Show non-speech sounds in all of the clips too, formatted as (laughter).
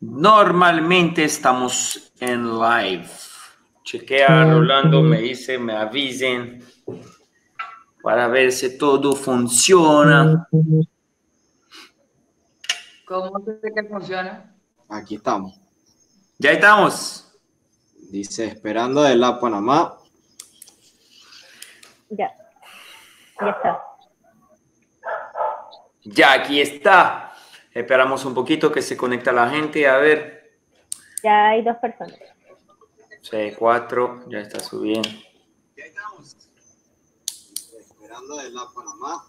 Normalmente estamos en live. Chequea, Rolando, me dice, me avisen para ver si todo funciona. ¿Cómo se que funciona? Aquí estamos. Ya estamos. Dice, esperando de la Panamá. Ya. Ya está. Ya aquí está. Esperamos un poquito que se conecta la gente. A ver. Ya hay dos personas. Sí, cuatro. Ya está subiendo. Ya estamos. Esperando de la Panamá.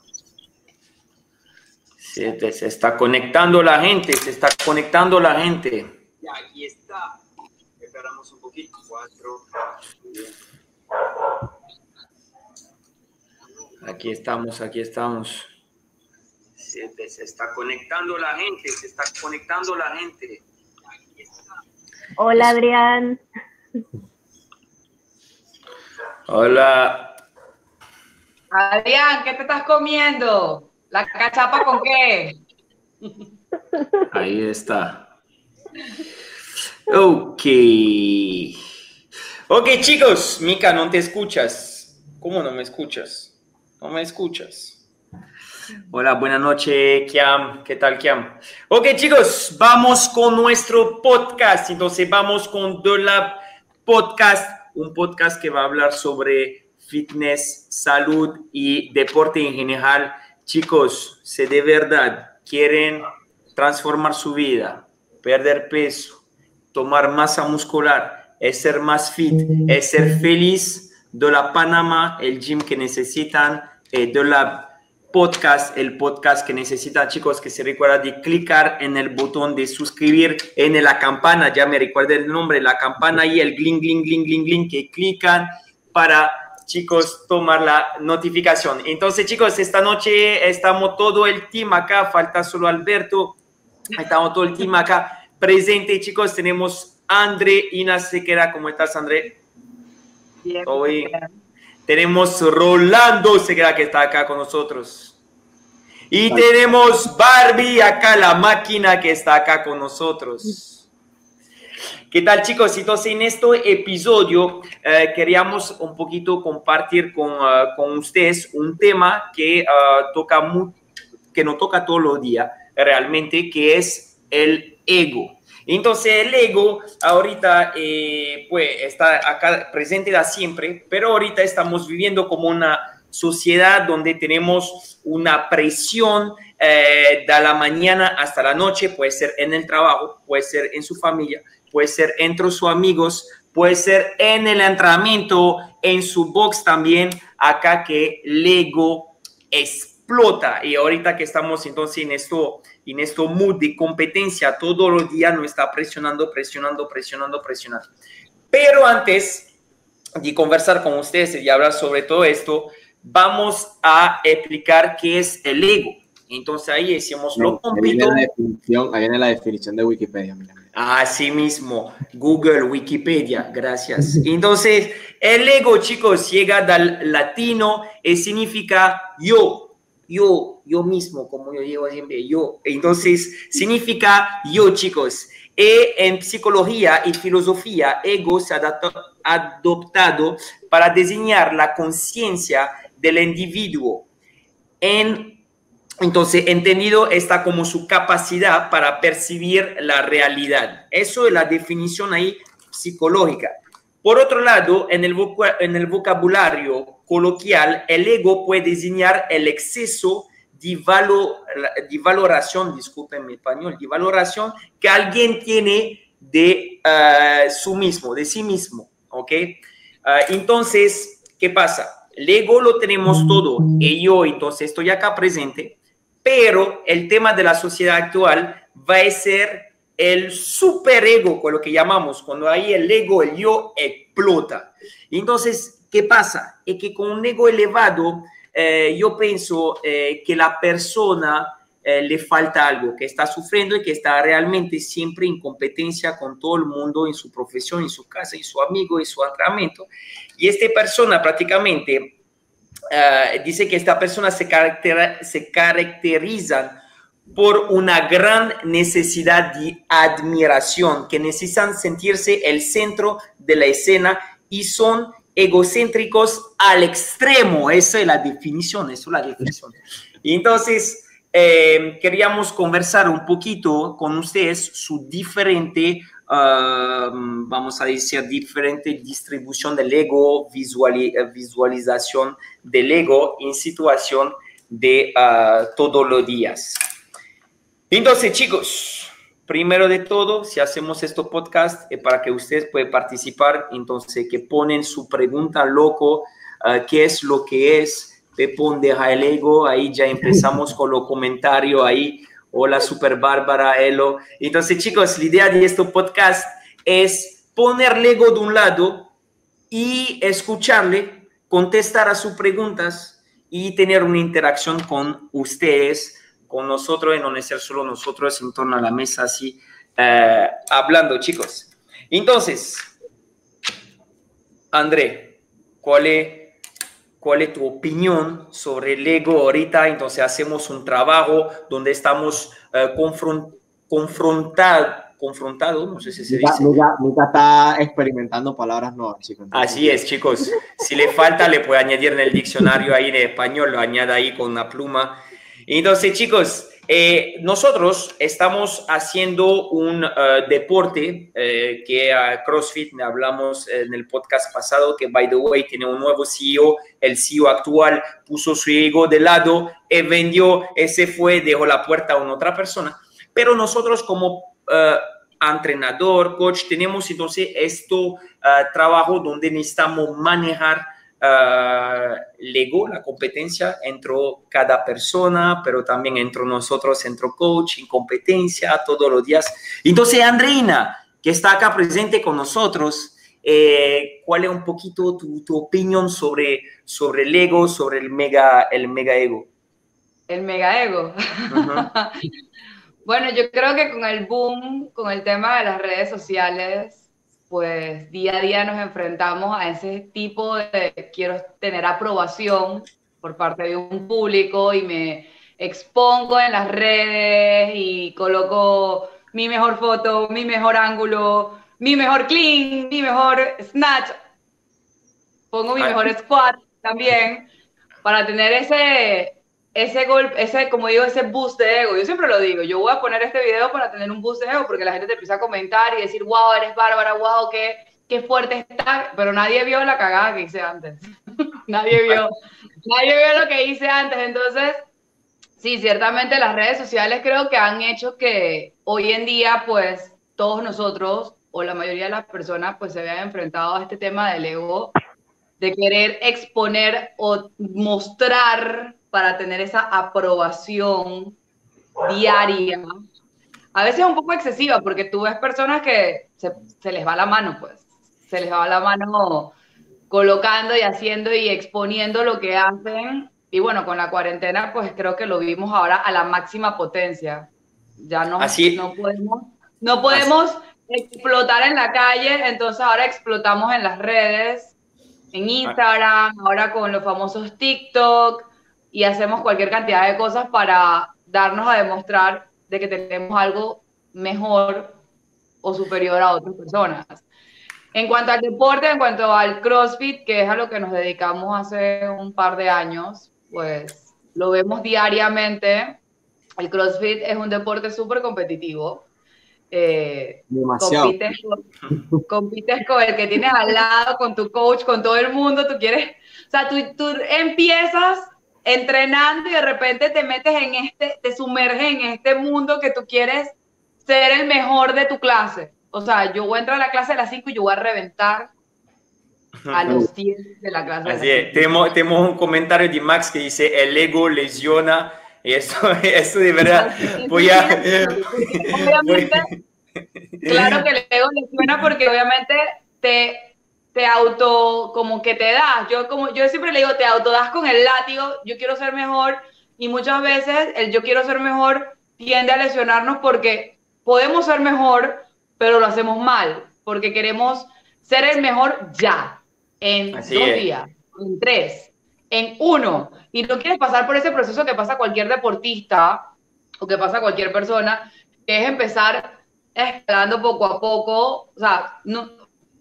Siete. Se está conectando la gente. Se está conectando la gente. Ya aquí está. Esperamos un poquito. Cuatro. Aquí estamos, aquí estamos. Se está conectando la gente. Se está conectando la gente. Hola, Adrián. Hola. Adrián, ¿qué te estás comiendo? ¿La cachapa con qué? Ahí está. Ok. Ok, chicos. Mica, no te escuchas. ¿Cómo no me escuchas? No me escuchas. Hola, buenas noches, Kiam. ¿Qué tal, Kiam? Ok, chicos, vamos con nuestro podcast. Entonces, vamos con The Lab Podcast, un podcast que va a hablar sobre fitness, salud y deporte en general. Chicos, si de verdad quieren transformar su vida, perder peso, tomar masa muscular, ser más fit, ser feliz, de la Panamá, el gym que necesitan, eh, de la podcast, el podcast que necesitan, chicos, que se recuerda de clicar en el botón de suscribir en la campana, ya me recuerda el nombre, la campana y el gling, gling, gling, gling, gling, que clican para, chicos, tomar la notificación. Entonces, chicos, esta noche estamos todo el team acá, falta solo Alberto, estamos todo el team acá presente, chicos, tenemos André Inas Sequera, ¿cómo estás, André? Bien, bien. Tenemos Rolando Sequera que está acá con nosotros. Y tenemos Barbie acá, la máquina que está acá con nosotros. ¿Qué tal chicos? Entonces en este episodio eh, queríamos un poquito compartir con, ah, con ustedes un tema que, ah, toca que nos toca todos los días realmente, que es el ego. Entonces el ego ahorita eh, pues está acá presente da siempre, pero ahorita estamos viviendo como una sociedad donde tenemos una presión eh, de la mañana hasta la noche, puede ser en el trabajo, puede ser en su familia, puede ser entre sus amigos, puede ser en el entrenamiento, en su box también, acá que el ego explota. Y ahorita que estamos entonces en esto, en esto mood de competencia, todos los días nos está presionando, presionando, presionando, presionando. Pero antes de conversar con ustedes y hablar sobre todo esto, vamos a explicar qué es el ego. Entonces ahí decimos, lo Ahí viene compito. la definición, ahí viene la definición de Wikipedia. Mira, mira. Así mismo, Google, Wikipedia, gracias. Entonces, el ego, chicos, llega del latino y significa yo, yo, yo mismo, como yo digo siempre, yo. Entonces, significa yo, chicos. Y en psicología y filosofía, ego se ha adoptado para designar la conciencia del individuo en entonces, entendido está como su capacidad para percibir la realidad. Eso es la definición ahí psicológica. Por otro lado, en el vocabulario coloquial, el ego puede designar el exceso de, valo- de valoración, disculpen mi español, de valoración que alguien tiene de eh, su mismo, de sí mismo, ¿ok? Ah, entonces, ¿qué pasa? El ego lo tenemos todo, y yo entonces estoy acá presente, pero el tema de la sociedad actual va a ser el superego, con lo que llamamos, cuando ahí el ego, el yo explota. Entonces, ¿qué pasa? Es que con un ego elevado, eh, yo pienso eh, la persona eh, le falta algo, que está sufriendo y que está realmente siempre en competencia con todo el mundo en su profesión, en su casa, en su amigo, en su entrenamiento. Y esta persona prácticamente eh, dice que esta persona se, se caracteriza por una gran necesidad de admiración, que necesitan sentirse el centro de la escena y son egocéntricos al extremo. Esa es la definición, eso es la definición. Y entonces, eh, queríamos conversar un poquito con ustedes su diferente, uh, vamos a decir, diferente distribución del ego, visuali visualización del ego en situación de uh, todos los días. Entonces, chicos, primero de todo, si hacemos este podcast es para que ustedes puedan participar, entonces que ponen su pregunta loco, uh, qué es lo que es, Pepón deja el ego, ahí ya empezamos (laughs) con los comentarios ahí, hola super Bárbara, Elo. Entonces, chicos, la idea de este podcast es poner el ego de un lado y escucharle, contestar a sus preguntas y tener una interacción con ustedes con nosotros y no ser solo nosotros en torno a la mesa así eh, hablando, chicos. Entonces, André, ¿cuál es, ¿cuál es tu opinión sobre el ego ahorita? Entonces hacemos un trabajo donde estamos eh, confrontados confrontado, no sé si se dice. Nunca, está experimentando palabras nuevas, chicos. Así es, chicos. Si le falta, le puede añadir en el diccionario ahí en español, lo añade ahí con una pluma entonces, chicos, eh, nosotros estamos haciendo un uh, deporte eh, que a CrossFit, hablamos en el podcast pasado, que by the way tiene un nuevo CEO, el CEO actual puso su ego de lado, y vendió, ese fue, dejó la puerta a una otra persona. Pero nosotros como uh, entrenador, coach, tenemos entonces esto uh, trabajo donde necesitamos manejar uh, legó la competencia entre cada persona, pero también entre nosotros, entre coach, competencia todos los días. Entonces, Andreina, que está acá presente con nosotros, eh, ¿cuál es un poquito tu, tu, opinión sobre, sobre el ego, sobre el mega, el mega ego? El mega ego. (laughs) bueno, yo creo que con el boom, con el tema de las redes sociales, pues día a día nos enfrentamos a ese tipo de quiero tener aprobación por parte de un público y me expongo en las redes y coloco mi mejor foto, mi mejor ángulo, mi mejor clean, mi mejor snatch. Pongo mi mejor squat también para tener ese, ese golpe, ese, como digo, ese boost de ego. Yo siempre lo digo, yo voy a poner este video para tener un boost de ego, porque la gente te empieza a comentar y decir, wow, eres bárbara, wow, qué, qué fuerte está, pero nadie vio la cagada que hice antes. (laughs) nadie vio, nadie vio lo que hice antes. Entonces, sí, ciertamente las redes sociales creo que han hecho que hoy en día, pues, todos nosotros, o la mayoría de las personas, pues, se vean enfrentados a este tema del ego, de querer exponer o mostrar para tener esa aprobación diaria. A veces es un poco excesiva porque tú ves personas que se, se, les va la mano, pues. Se les va la mano colocando y haciendo y exponiendo lo que hacen. Y bueno, con la cuarentena, pues creo que lo vimos ahora a la máxima potencia. Ya no, Así. no podemos, no podemos explotar en la calle, entonces ahora explotamos en las redes, en Instagram, ahora con los famosos TikTok y hacemos cualquier cantidad de cosas para darnos a demostrar de que tenemos algo mejor o superior a otras personas. En cuanto al deporte, en cuanto al CrossFit, que es a lo que nos dedicamos hace un par de años, pues lo vemos diariamente. El CrossFit es un deporte súper competitivo. Eh, Demasiado. Compites con, compites con el que tienes al lado, con tu coach, con todo el mundo. Tú quieres, o sea, tú, tú empiezas entrenando y de repente te metes en este, te sumerges en este mundo que tú quieres ser el mejor de tu clase. O sea, yo voy a entrar a la clase a las 5 y yo voy a reventar a (laughs) los 10 de la clase. Así es. Tenemos, tenemos, un comentario de Max que dice, el ego lesiona. Y eso, (laughs) eso de verdad, voy a... (laughs) Obviamente, claro que el ego lesiona porque obviamente te te auto, como que te das, yo como yo siempre le digo, te autodas con el látigo, yo quiero ser mejor, y muchas veces el yo quiero ser mejor tiende a lesionarnos porque podemos ser mejor, pero lo hacemos mal, porque queremos ser el mejor ya, en Así dos es. días, en tres, en uno, y no quieres pasar por ese proceso que pasa cualquier deportista o que pasa a cualquier persona, que es empezar escalando poco a poco. O sea, no,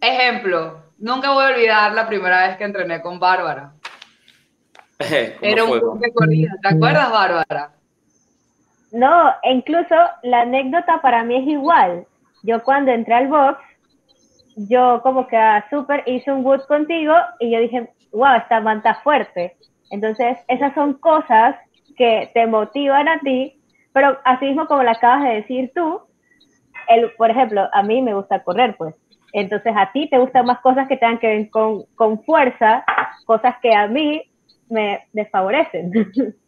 ejemplo, nunca voy a olvidar la primera vez que entrené con Bárbara. Era un club de corrida, ¿te acuerdas, Bárbara? No, e incluso la anécdota para mí es igual. Yo cuando entré al box, yo como que a súper hice un wood contigo y yo dije, wow, esta manta fuerte. Entonces, esas son cosas que te motivan a ti, pero así mismo como lo acabas de decir tú, el, por ejemplo, a mí me gusta correr, pues. Entonces, a ti te gustan más cosas que tengan que ver con, con fuerza, cosas que a mí me desfavorecen. (laughs)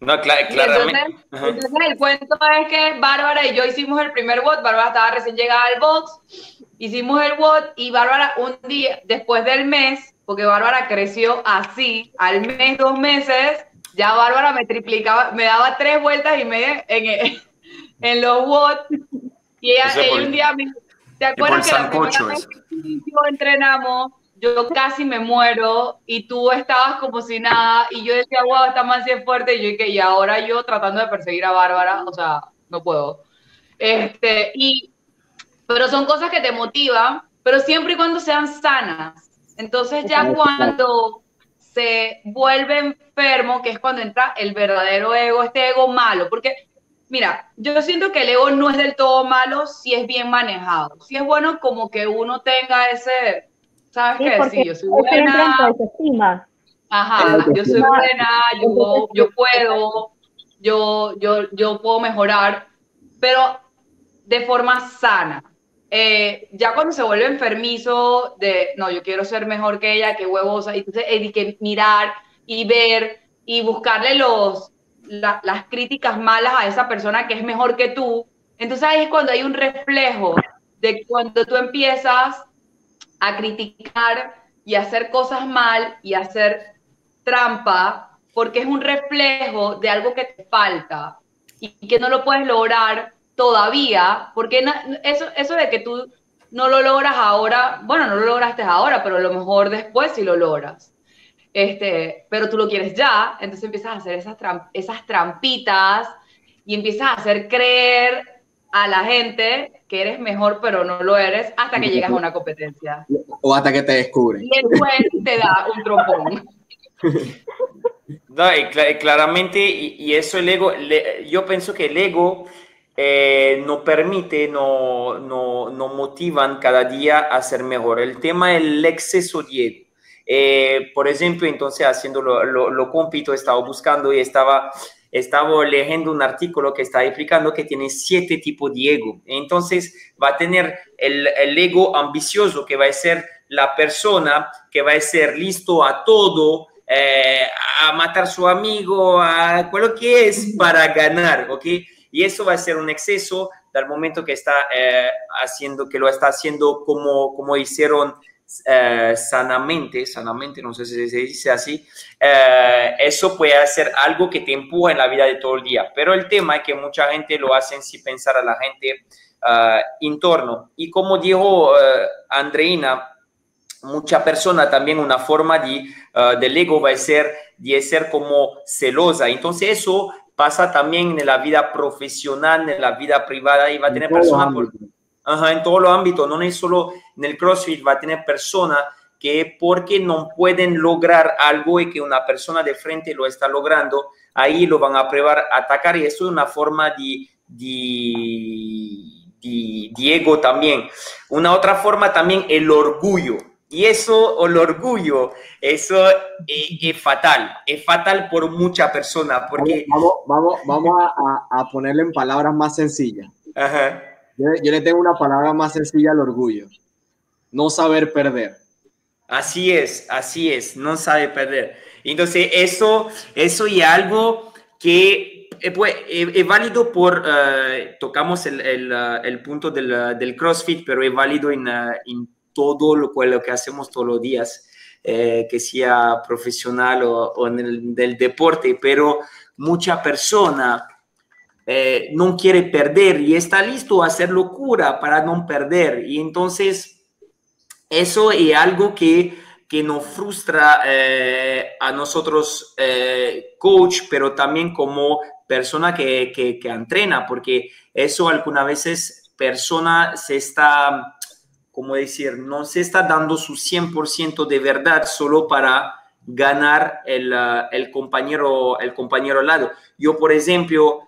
No, cl claramente. Entonces, entonces, el cuento es que Bárbara y yo hicimos el primer bot, Bárbara estaba recién llegada al box, hicimos el bot y Bárbara un día, después del mes, porque Bárbara creció así, al mes, dos meses, ya Bárbara me triplicaba, me daba tres vueltas y media en, (laughs) en los bots. Y ella, ella un día me ¿te acuerdas que la primera vez que entrenamos, yo casi me muero y tú estabas como si nada y yo decía, wow, esta más es fuerte y yo dije, y ahora yo tratando de perseguir a Bárbara, o sea, no puedo. Este, y, pero son cosas que te motivan, pero siempre y cuando sean sanas. Entonces ya cuando se vuelve enfermo, que es cuando entra el verdadero ego, este ego malo, porque mira, yo siento que el ego no es del todo malo si es bien manejado, si es bueno como que uno tenga ese ¿Sabes qué? Sí, yo soy buena. Ajá, yo soy buena, yo, yo puedo, yo, yo, yo puedo mejorar, pero de forma sana. Eh, ya cuando se vuelve enfermizo de, no, yo quiero ser mejor que ella, que huevosa, entonces hay que mirar y ver y buscarle los, las críticas malas a esa persona que es mejor que tú. Entonces ahí es cuando hay un reflejo de cuando tú empiezas a criticar y hacer cosas mal y hacer trampa porque es un reflejo de algo que te falta y que no lo puedes lograr todavía, porque eso, eso de que tú no lo logras ahora, bueno, no lo lograste ahora, pero a lo mejor después sí lo logras. Este, pero tú lo quieres ya, entonces empiezas a hacer esas, esas trampitas y empiezas a hacer creer a la gente que eres mejor, pero no lo eres hasta que llegas a una competencia. O hasta que te descubren. Y después te da un trompón. No, y claramente, y, eso el ego, yo pienso que el ego eh, no permite, no, no, no, motivan cada día a ser mejor. El tema es el exceso de ego. Eh, por ejemplo, entonces haciendo lo, lo, lo compito, estaba buscando y estaba estaba leyendo un artículo que está explicando que tiene siete tipos de ego. Entonces va a tener el, el, ego ambicioso, que va a ser la persona que va a ser listo a todo, eh, a matar a su amigo, a lo que es para ganar, ¿ok? Y eso va a ser un exceso del momento que está eh, haciendo, que lo está haciendo como, como hicieron eh, sanamente, sanamente, no sé si se dice así, eh, eso puede ser algo que te empuja en la vida de todo el día. Pero el tema es que mucha gente lo hace sin pensar a la gente uh, en torno. Y como dijo Andreina, mucha persona también una forma de, del ego va a ser de ser como celosa. Entonces eso pasa también en la vida profesional, en la vida privada y va a tener personas... Por, Ajá, en todos los ámbitos, no es solo en el CrossFit, va a tener personas que porque no pueden lograr algo y que una persona de frente lo está logrando, ahí lo van a probar a atacar y eso es una forma de, de, Diego también. Una otra forma también el orgullo. Y eso, el orgullo, eso es, fatal, es fatal por mucha persona. Porque... Vamos, vamos, vamos a, a ponerle en palabras más sencillas. Ajá yo, le tengo una palabra más sencilla al orgullo. No saber perder. Así es, así es, no sabe perder. Entonces, eso, eso y algo que eh, pues, eh, es, válido por, eh, tocamos el, el, punto del, del, CrossFit, pero es válido en, en todo lo, lo, que hacemos todos los días, que sea profesional o, o en el del deporte, pero mucha persona eh, no quiere perder y está listo a hacer locura para no perder. Y entonces, eso es algo que, que nos frustra eh, a nosotros, eh, coach, pero también como persona que, que, que entrena, porque eso algunas veces persona se está, como decir, no se está dando su 100% de verdad solo para ganar el, el, compañero, el compañero al lado. Yo, por ejemplo,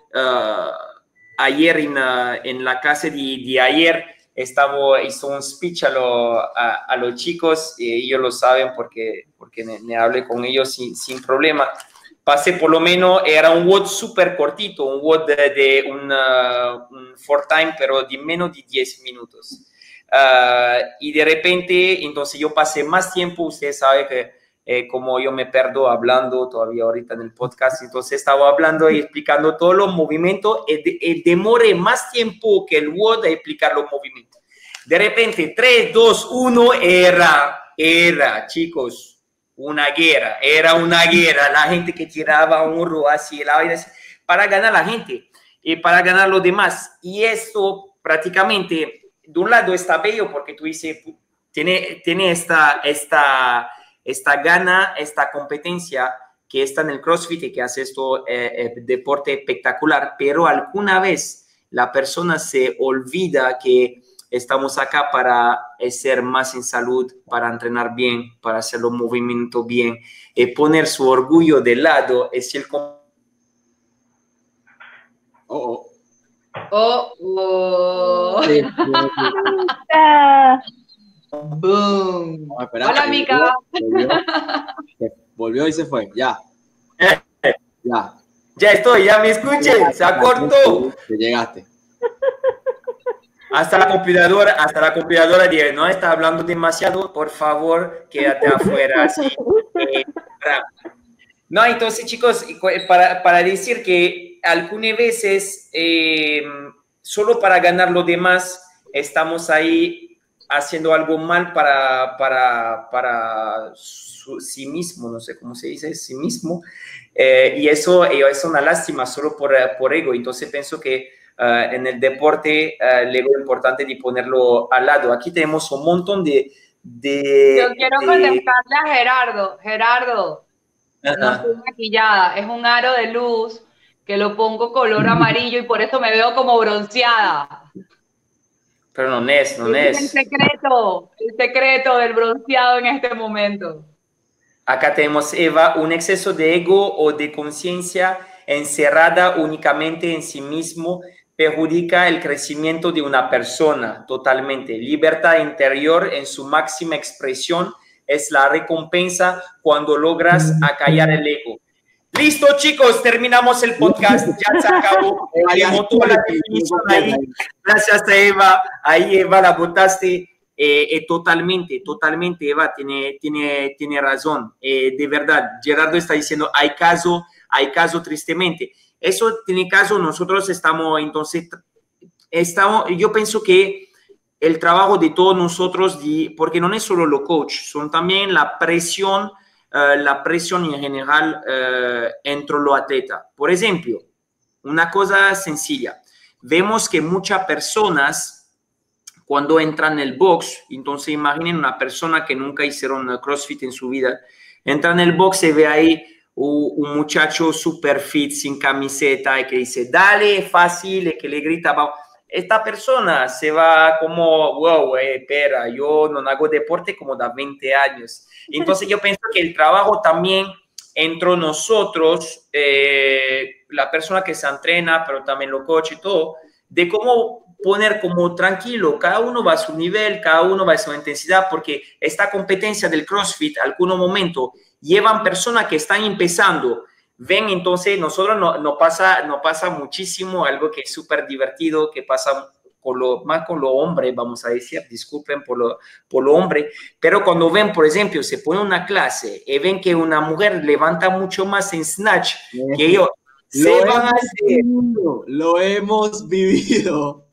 ayer en, uh, en, la clase de, de, ayer estaba, hizo un speech a, lo, a, a, los chicos y ellos lo saben porque, porque me, me hablé con ellos sin, sin, problema. Pasé por lo menos, era un WOD súper cortito, un WOD de, de un, un four time, pero de menos de 10 minutos. y de repente, entonces yo pasé más tiempo, usted sabe que eh, como yo me perdo hablando todavía ahorita en el podcast, entonces estaba hablando y explicando todos los movimientos, el demore más tiempo que el Word de explicar los movimientos. De repente, 3, 2, 1, era, era, chicos, una guerra, era una guerra, la gente que tiraba un ro así, el aire, para ganar la gente y para ganar los demás. Y esto prácticamente, de un lado está bello porque tú dices, tiene, tiene esta, esta, esta gana, esta competencia que está en el CrossFit y que hace esto eh, eh, deporte espectacular, pero alguna vez la persona se olvida que estamos acá para eh, ser más en salud, para entrenar bien, para hacer los movimientos bien, y poner su orgullo de lado es el... Oh, oh. Oh, oh. (laughs) Boom. No, Hola, Mica. Volvió, volvió, y se fue. Ya. Ya. Ya estoy, ya me escuchen. Se acortó. Te llegaste. Hasta la computadora, hasta la computadora dice, no está hablando demasiado, por favor, quédate afuera. Así. Eh, no, entonces chicos, para, para decir que algunas veces, eh, solo para ganar lo demás, estamos ahí haciendo algo mal para, para, para su, sí mismo, no sé cómo se dice, sí mismo. Eh, y eso, es una lástima solo por, por ego. Entonces pienso que uh, en el deporte uh, el ego es importante de ponerlo al lado. Aquí tenemos un montón de... de Yo quiero de... contestarle a Gerardo. Gerardo, no estoy maquillada, es un aro de luz que lo pongo color amarillo y por eso me veo como bronceada. Pero no es, no es. El secreto, el secreto del bronceado en este momento. Acá tenemos, Eva, un exceso de ego o de conciencia encerrada únicamente en sí mismo perjudica el crecimiento de una persona totalmente. Libertad interior en su máxima expresión es la recompensa cuando logras acallar el ego. Listo, chicos, terminamos el podcast. Ya se acabó. (laughs) la definición ahí. Gracias a Eva. Ahí, Eva, la votaste eh, eh, totalmente, totalmente. Eva tiene, tiene, tiene razón. Eh, de verdad, Gerardo está diciendo, hay caso, hay caso tristemente. Eso tiene caso, nosotros estamos, entonces, estamos, yo pienso que el trabajo de todos nosotros, porque no es solo lo coach, son también la presión uh, la presión en general uh, entre los atletas. Por ejemplo, una cosa sencilla, vemos que muchas personas cuando entran en el box, entonces imaginen una persona que nunca hicieron CrossFit en su vida, entra en el box y ve ahí un, un muchacho super fit, sin camiseta, y que dice, dale, fácil, y que le grita, esta persona se va como, wow, eh, espera, yo no hago deporte como da 20 años. (laughs) Entonces yo pienso que el trabajo también entre nosotros, eh, la persona que se entrena, pero también los coaches y todo, de cómo poner como tranquilo, cada uno va a su nivel, cada uno va a su intensidad, porque esta competencia del CrossFit, algunos momentos, llevan personas que están empezando, ven entonces, nosotros nos no pasa, no pasa muchísimo, algo que es súper divertido, que pasa con lo, más con los hombres, vamos a decir, disculpen por lo, por lo hombre, pero cuando ven, por ejemplo, se pone una clase y ven que una mujer levanta mucho más en snatch que yo, se van a hacer. Lo hemos vivido.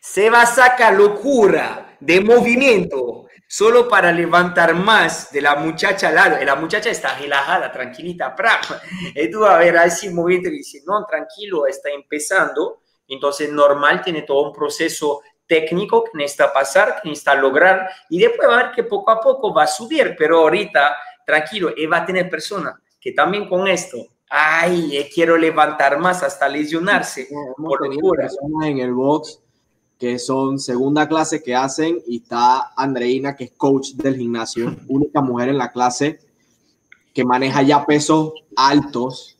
Se va a sacar locura de movimiento solo para levantar más de la muchacha al lado. Y la muchacha está relajada, tranquilita, Y tú a ver a ese movimiento y dice, no, tranquilo, está empezando. Entonces, normal, tiene todo un proceso técnico que necesita pasar, que necesita lograr. Y después va a ver que poco a poco va a subir, pero ahorita, tranquilo, y va a tener personas que también con esto ay, eh, quiero levantar más hasta lesionarse. por personas en el box que son segunda clase que hacen y está Andreina, que es coach del gimnasio, única mujer en la clase que maneja ya pesos altos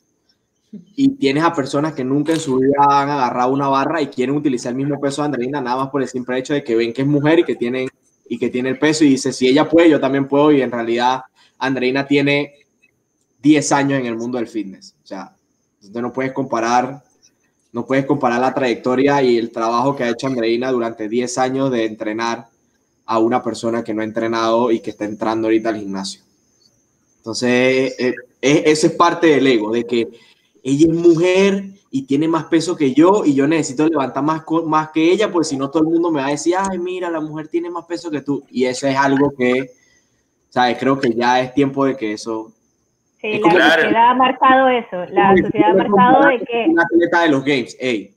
y tienes a personas que nunca en su vida han agarrado una barra y quieren utilizar el mismo peso de Andreina nada más por el simple hecho de que ven que es mujer y que tiene, y que tiene el peso y dice, si ella puede, yo también puedo y en realidad Andreina tiene 10 años en el mundo del fitness. O sea, no puedes comparar no puedes comparar la trayectoria y el trabajo que ha hecho Andreina durante 10 años de entrenar a una persona que no ha entrenado y que está entrando ahorita al gimnasio. Entonces, eh, eh, ese es parte del ego, de que ella es mujer y tiene más peso que yo y yo necesito levantar más, más que ella, porque si no todo el mundo me va a decir, ay, mira, la mujer tiene más peso que tú. Y eso es algo que, ¿sabes? Creo que ya es tiempo de que eso Sí, la sociedad ha marcado eso. La sociedad ha marcado de que. Una atleta de los Games, ey.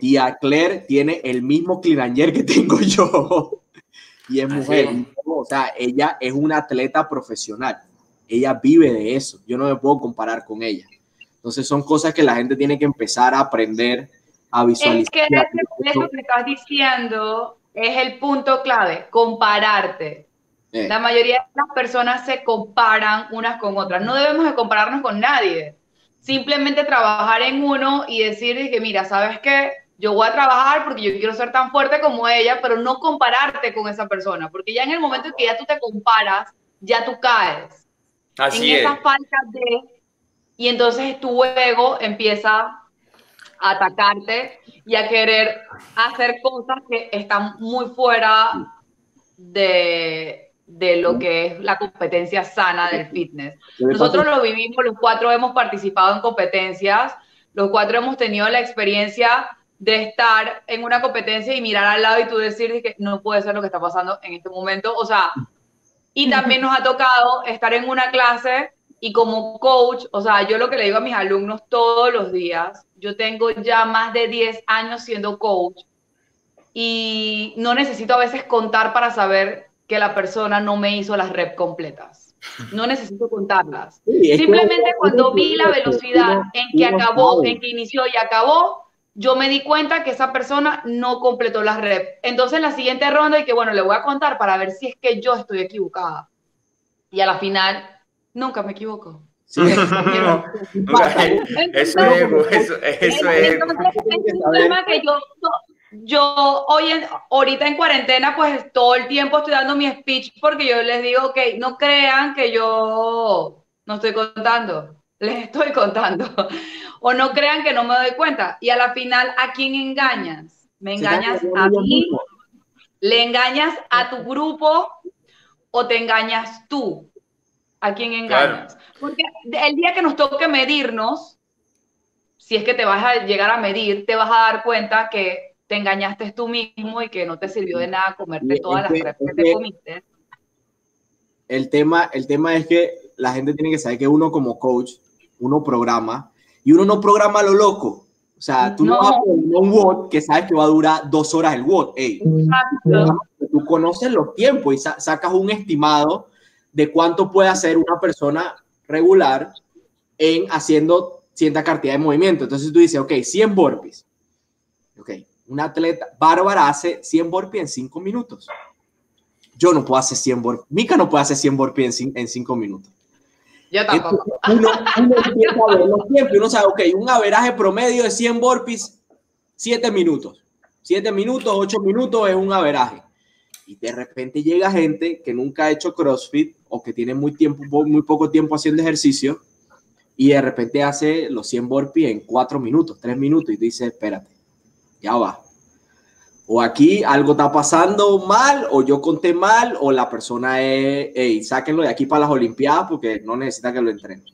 Tía Claire tiene el mismo clinanger que tengo yo. (laughs) y es mujer. O sea, ella es una atleta profesional. Ella vive de eso. Yo no me puedo comparar con ella. Entonces son cosas que la gente tiene que empezar a aprender a visualizar. Es que eso que estás diciendo es el punto clave, compararte. Eh. La mayoría de las personas se comparan unas con otras. No debemos de compararnos con nadie. Simplemente trabajar en uno y decir que, mira, ¿sabes qué? Yo voy a trabajar porque yo quiero ser tan fuerte como ella, pero no compararte con esa persona, porque ya en el momento en que ya tú te comparas, ya tú caes. Así en esa falta de... Y entonces tu ego empieza a atacarte y a querer hacer cosas que están muy fuera de, de lo que es la competencia sana del fitness. Nosotros lo vivimos, los cuatro hemos participado en competencias, los cuatro hemos tenido la experiencia de estar en una competencia y mirar al lado y tú decir que no puede ser lo que está pasando en este momento. O sea, y también nos ha tocado estar en una clase y como coach, o sea, yo lo que le digo a mis alumnos todos los días, yo tengo ya más de 10 años siendo coach y no necesito a veces contar para saber que la persona no me hizo las rep completas. No necesito contarlas. Simplemente cuando vi la velocidad en que acabó, en que inició y acabó, yo me di cuenta que esa persona no completó las rep. Entonces, en la siguiente ronda, y que bueno, le voy a contar para ver si es que yo estoy equivocada. Y a la final, nunca me equivoco. Sí. (laughs) eso es, eso, es. Que yo, yo hoy en, ahorita en cuarentena, pues todo el tiempo estoy dando mi speech porque yo les digo, ok, no crean que yo no estoy contando, les estoy contando. (laughs) o no crean que no me doy cuenta. Y a la final, ¿a quién engañas? ¿Me engañas a mí? ¿Le engañas a tu grupo o te engañas tú? ¿A quién engañas? Porque el día que nos toque medirnos, si es que te vas a llegar a medir, te vas a dar cuenta que te engañaste tú mismo y que no te sirvió de nada comerte todas las que te comiste. El tema, el tema es que la gente tiene que saber que uno como coach, uno programa y uno no programa lo loco. O sea, tú no, vas a poner un WOD que sabes que va a durar dos horas el WOD. tú conoces los tiempos y sacas un estimado de cuánto puede hacer una persona regular en haciendo cierta cantidad de movimiento. Entonces tú dices, ok, 100 burpees. Ok, una atleta, Bárbara hace 100 burpees en 5 minutos. Yo no puedo hacer 100 burpees. Mika no puede hacer 100 burpees en 5 minutos. Yo tampoco. uno, empieza a ver los tiempos y uno sabe, ok, un averaje promedio de 100 burpees, 7 minutos. 7 minutos, 8 minutos es un averaje. Y de repente llega gente que nunca ha hecho CrossFit o que tiene muy, tiempo, muy poco tiempo haciendo ejercicio y de repente hace los 100 burpees en 4 minutos, 3 minutos y dice, espérate, ya va. O aquí algo está pasando mal, o yo conté mal, o la persona es, hey, sáquenlo de aquí para las Olimpiadas porque no necesita que lo entrenen.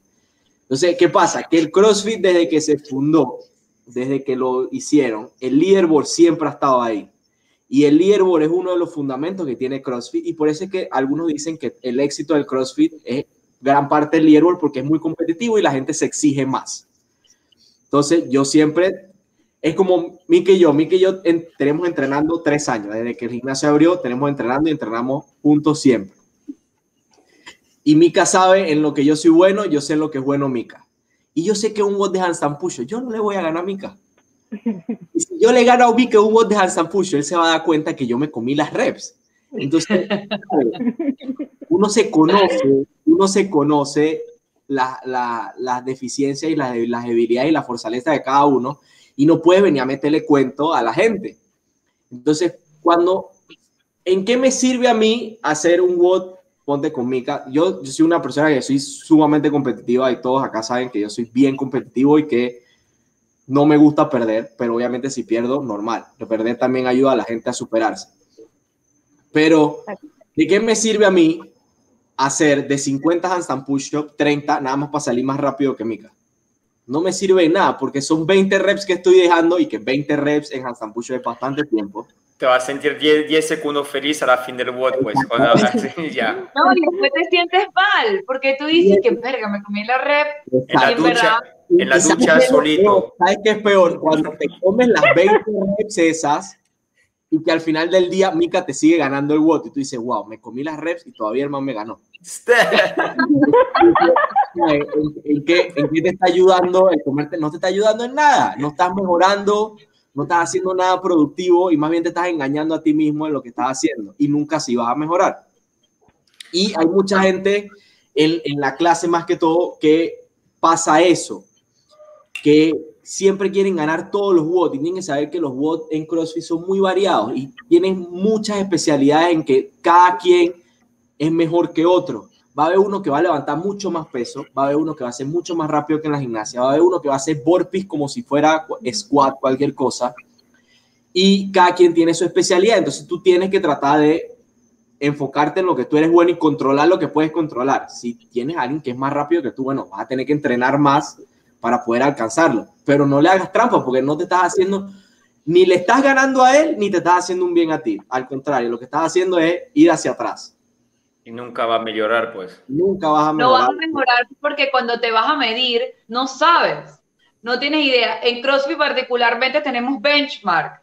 Entonces, ¿qué pasa? Que el CrossFit desde que se fundó, desde que lo hicieron, el leaderboard siempre ha estado ahí. Y el leaderboard es uno de los fundamentos que tiene CrossFit y por eso es que algunos dicen que el éxito del CrossFit es gran parte del leaderboard porque es muy competitivo y la gente se exige más. Entonces, yo siempre es como Mika y yo. Mika y yo tenemos entrenando tres años. Desde que el gimnasio abrió, tenemos entrenando y entrenamos juntos siempre. Y Mika sabe en lo que yo soy bueno, yo sé en lo que es bueno Mika. y yo sé que un bot de handstand push, yo no le voy a ganar a Mika. Si yo le gano a Mika un bot de handstand push, él se va a dar cuenta que yo me comí las reps. Entonces, (laughs) uno se conoce, uno se conoce las la, las deficiencias y las, debilidades y la fortaleza de cada uno y no puede venir a meterle cuento a la gente. Entonces, cuando, ¿en qué me sirve a mí hacer un WOD? Ponte con Mika. Yo, yo soy una persona que soy sumamente competitiva y todos acá saben que yo soy bien competitivo y que no me gusta perder, pero obviamente si pierdo, normal. perder también ayuda a la gente a superarse. Pero, ¿de qué me sirve a mí hacer de 50 handstand push-up 30 nada más para salir más rápido que Mika? No me sirve de nada porque son 20 reps que estoy dejando y que 20 reps en handstand push-up es bastante tiempo. Te vas a sentir 10, 10 segundos feliz a la fin del WOD, pues. Cuando, (laughs) ya. No, y después te sientes mal porque tú dices que, verga, me comí la rep. En la ducha, en la ducha solito. ¿Sabes qué es peor? Cuando te comes las 20 reps esas y que al final del día Mika te sigue ganando el WOT y tú dices, wow, me comí las reps y todavía el man me ganó. (laughs) ¿En, qué, ¿En, qué, te está ayudando el comerte? No te está ayudando en nada, no estás mejorando, no estás haciendo nada productivo y más bien te estás engañando a ti mismo en lo que estás haciendo y nunca así vas a mejorar. Y hay mucha gente en, en la clase más que todo que pasa eso, que siempre quieren ganar todos los WOD tienen que saber que los WOD en CrossFit son muy variados y tienen muchas especialidades en que cada quien es mejor que otro. Va a haber uno que va a levantar mucho más peso, va a haber uno que va a ser mucho más rápido que en la gimnasia, va a haber uno que va a hacer burpees como si fuera squat, cualquier cosa. Y cada quien tiene su especialidad, entonces tú tienes que tratar de enfocarte en lo que tú eres bueno y controlar lo que puedes controlar. Si tienes a alguien que es más rápido que tú, bueno, vas a tener que entrenar más para poder alcanzarlo. Pero no le hagas trampa porque no te estás haciendo, ni le estás ganando a él, ni te estás haciendo un bien a ti. Al contrario, lo que estás haciendo es ir hacia atrás. Y nunca va a mejorar, pues. Nunca vas a mejorar. No vas a mejorar porque cuando te vas a medir, no sabes, no tienes idea. En CrossFit particularmente tenemos benchmark.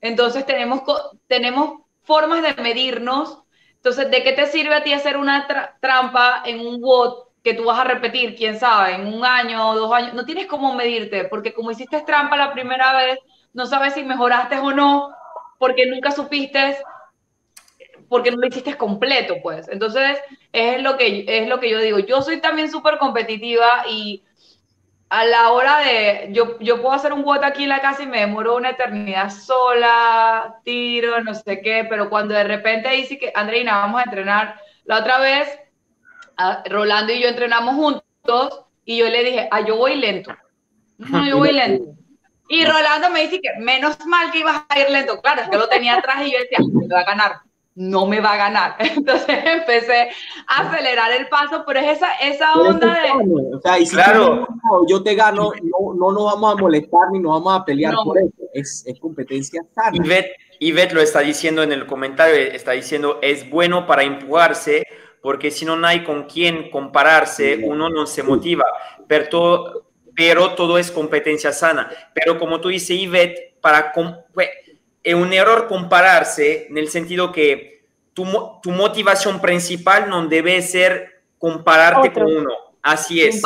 Entonces tenemos, tenemos formas de medirnos. Entonces, ¿de qué te sirve a ti hacer una trampa en un WOD que tú vas a repetir, quién sabe, en un año o dos años, no tienes cómo medirte, porque como hiciste trampa la primera vez, no sabes si mejoraste o no, porque nunca supiste, porque no lo hiciste completo, pues. Entonces, es lo que, es lo que yo digo. Yo soy también súper competitiva y a la hora de, yo, yo puedo hacer un WOT aquí en la casa y me demoro una eternidad sola, tiro, no sé qué, pero cuando de repente dice que, Andreina, vamos a entrenar, la otra vez Rolando y yo entrenamos juntos y yo le dije, ah, yo voy lento. No, yo voy (laughs) lento. Y Rolando me dice que menos mal que ibas a ir lento. Claro, es que lo tenía atrás y yo decía, me va a ganar. No me va a ganar. (laughs) Entonces empecé a acelerar el paso, pero es esa, esa onda de. O sea, y si claro. yo te gano, no, no nos vamos a molestar ni nos vamos a pelear por eso. Es, es competencia sana. Yvette lo está diciendo en el comentario, está diciendo, es bueno para empujarse porque si no hay con quién compararse, uno no se motiva, pero todo, pero todo es competencia sana. Pero como tú dices, Ivette, para es un error compararse en el sentido que tu, tu motivación principal no debe ser compararte con uno. Así es.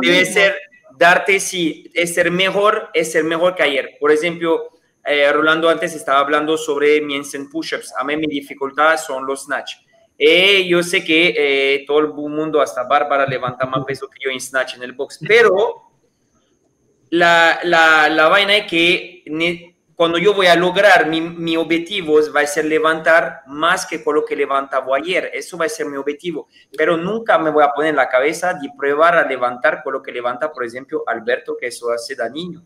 Debe ser darte, si es ser mejor, es ser mejor que ayer. Por ejemplo, eh, Rolando antes estaba hablando sobre mi en push-ups. A mí mi dificultad son los snatch eh, yo sé que eh, todo el mundo, hasta Bárbara, levanta más peso que yo en Snatch en el box, (laughs) pero la, la, la vaina es que cuando yo voy a lograr mi, mi, objetivo va a ser levantar más que con lo que levantaba ayer. Eso va a ser mi objetivo. Pero nunca me voy a poner en la cabeza de probar a levantar con lo que levanta, por ejemplo, Alberto, que eso hace daño.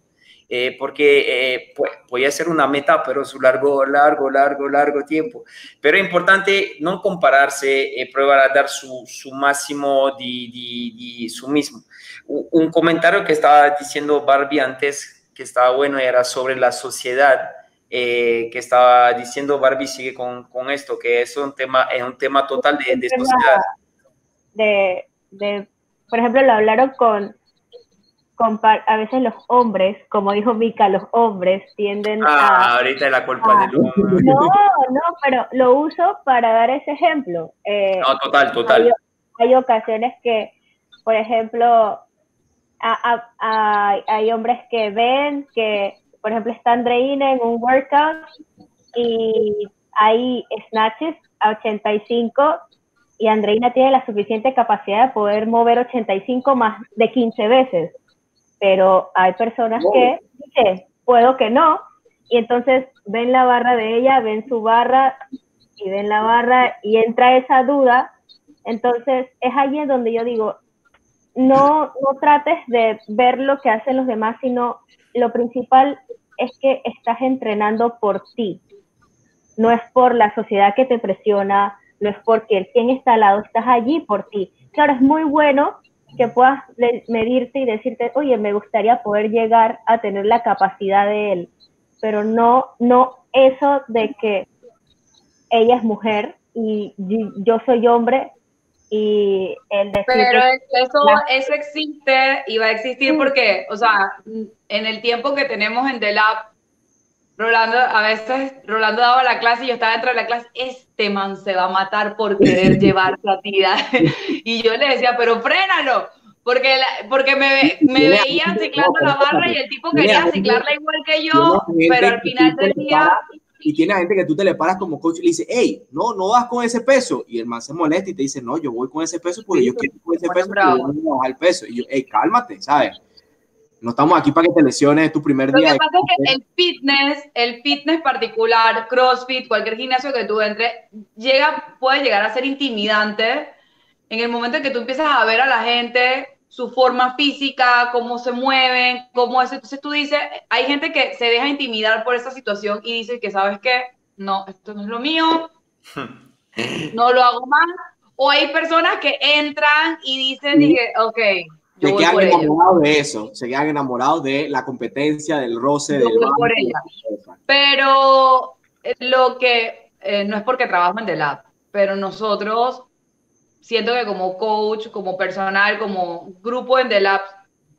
Eh, porque eh, puede ser una meta, pero su largo, largo, largo, largo tiempo. Pero es importante no compararse, eh, probar a dar su, su máximo de, de, su mismo. Un comentario que estaba diciendo Barbie antes, que estaba bueno, era sobre la sociedad. Eh, que estaba diciendo Barbie sigue con, con, esto, que es un tema, es un tema total de, de sociedad. De, de, por ejemplo, lo hablaron con a veces los hombres, como dijo Mika, los hombres tienden ah, a... ahorita la culpa del hombre. No, no, pero lo uso para dar ese ejemplo. Eh, no, total, total. Hay, ocasiones que, por ejemplo, a- a- a- hay hombres que ven que, por ejemplo, está Andreina en un workout y hay snatches a 85 y Andreina tiene la suficiente capacidad de poder mover 85 más de 15 veces. Pero hay personas que dicen, puedo que no, y entonces ven la barra de ella, ven su barra y ven la barra y entra esa duda. Entonces es allí donde yo digo, no, no trates de ver lo que hacen los demás, sino lo principal es que estás entrenando por ti. No es por la sociedad que te presiona, no es porque el quien está al lado, estás allí por ti. Claro, es muy bueno que puedas medirte y decirte, oye, me gustaría poder llegar a tener la capacidad de él, pero no, no eso de que ella es mujer y yo- soy hombre y el decir Pero eso, la- eso existe y va a existir Sí. porque, o sea, en el tiempo que tenemos en The Lab, Rolando, a veces Rolando daba la clase y yo estaba dentro de la clase, este man se va a matar por querer (laughs) llevarte a ti. (laughs) Y yo le decía, pero frénalo, porque, la- porque me, me veían ciclando la barra y el tipo quería ciclarla igual que yo, pero al que final del día... Y tiene gente que tú te le paras como coach y le dices, hey, no, no vas con ese peso. Y el man se molesta y te dice, no, yo voy con ese peso porque Sí, yo quiero ir con ese se peso pone porque yo bravo. no voy a bajar el peso. Y yo, hey, cálmate, ¿sabes? No estamos aquí para que te lesiones tu primer Lo día. que de pasa es que el fitness, el fitness particular, CrossFit, cualquier gimnasio que tú entres, llega, puede llegar a ser intimidante en el momento en que tú empiezas a ver a la gente, su forma física, cómo se mueven, cómo es. Entonces tú dices, hay gente que se deja intimidar por esa situación y dice que, ¿sabes qué? No, esto no es lo mío, (laughs) no lo hago más. O hay personas que entran y dicen, dije, ok, yo se voy quedan por enamorados de eso, se quedan enamorados de la competencia, del roce, Yo del voy por ella. Pero eh, lo que eh, no es porque trabajo en The Lab, pero nosotros siento que como coach, como personal, como grupo en The Lab,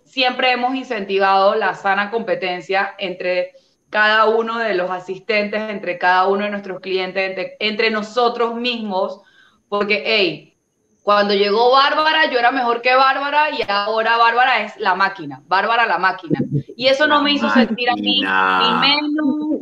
siempre hemos incentivado la sana competencia entre cada uno de los asistentes, entre cada uno de nuestros clientes, entre, entre nosotros mismos, porque, hey, cuando llegó Bárbara, yo era mejor que Bárbara y ahora Bárbara es la máquina, Bárbara la máquina. Y eso no me hizo sentir a mí ni menos,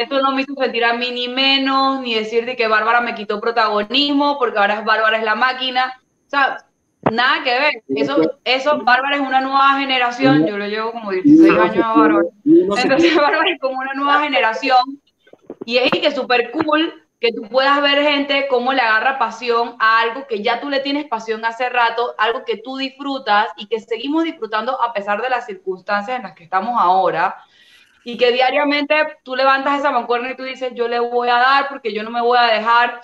eso no me hizo sentir a mí ni menos, ni decir de que Bárbara me quitó protagonismo porque ahora es Bárbara es la máquina. O sea, nada que ver. Eso, eso, Bárbara es una nueva generación. Yo le llevo como Y 16 uno se años a Bárbara. Entonces (laughs) Bárbara es como una nueva generación y es que súper cool que tú puedas ver gente cómo le agarra pasión a algo que ya tú le tienes pasión hace rato, algo que tú disfrutas y que seguimos disfrutando a pesar de las circunstancias en las que estamos ahora y que diariamente tú levantas esa mancuerna y tú dices, yo le voy a dar porque yo no me voy a dejar.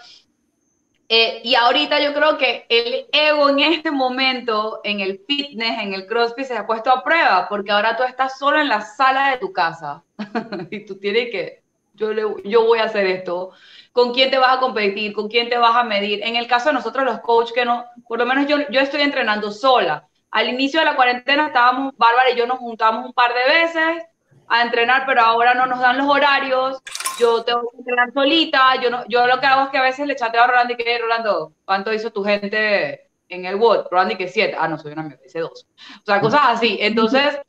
Eh, y ahorita yo creo que el ego en este momento, en el fitness, en el CrossFit, se ha puesto a prueba, porque ahora tú estás solo en la sala de tu casa (laughs) y tú tienes que, yo, le, yo voy a hacer esto. ¿Con quién te vas a competir? ¿Con quién te vas a medir? En el caso de nosotros los coaches, que no, por lo menos yo, yo estoy entrenando sola. Al inicio de la cuarentena estábamos, Bárbara y yo nos juntamos un par de veces a entrenar, pero ahora no nos dan los horarios. Yo tengo que entrenar solita. Yo, no, yo lo que hago es que a veces le chateo a Rolando y que, Rolando, ¿cuánto hizo tu gente en el WOD? Rolando y que siete. Ah, no, soy una mierda, hice dos. O sea, cosas así. Entonces,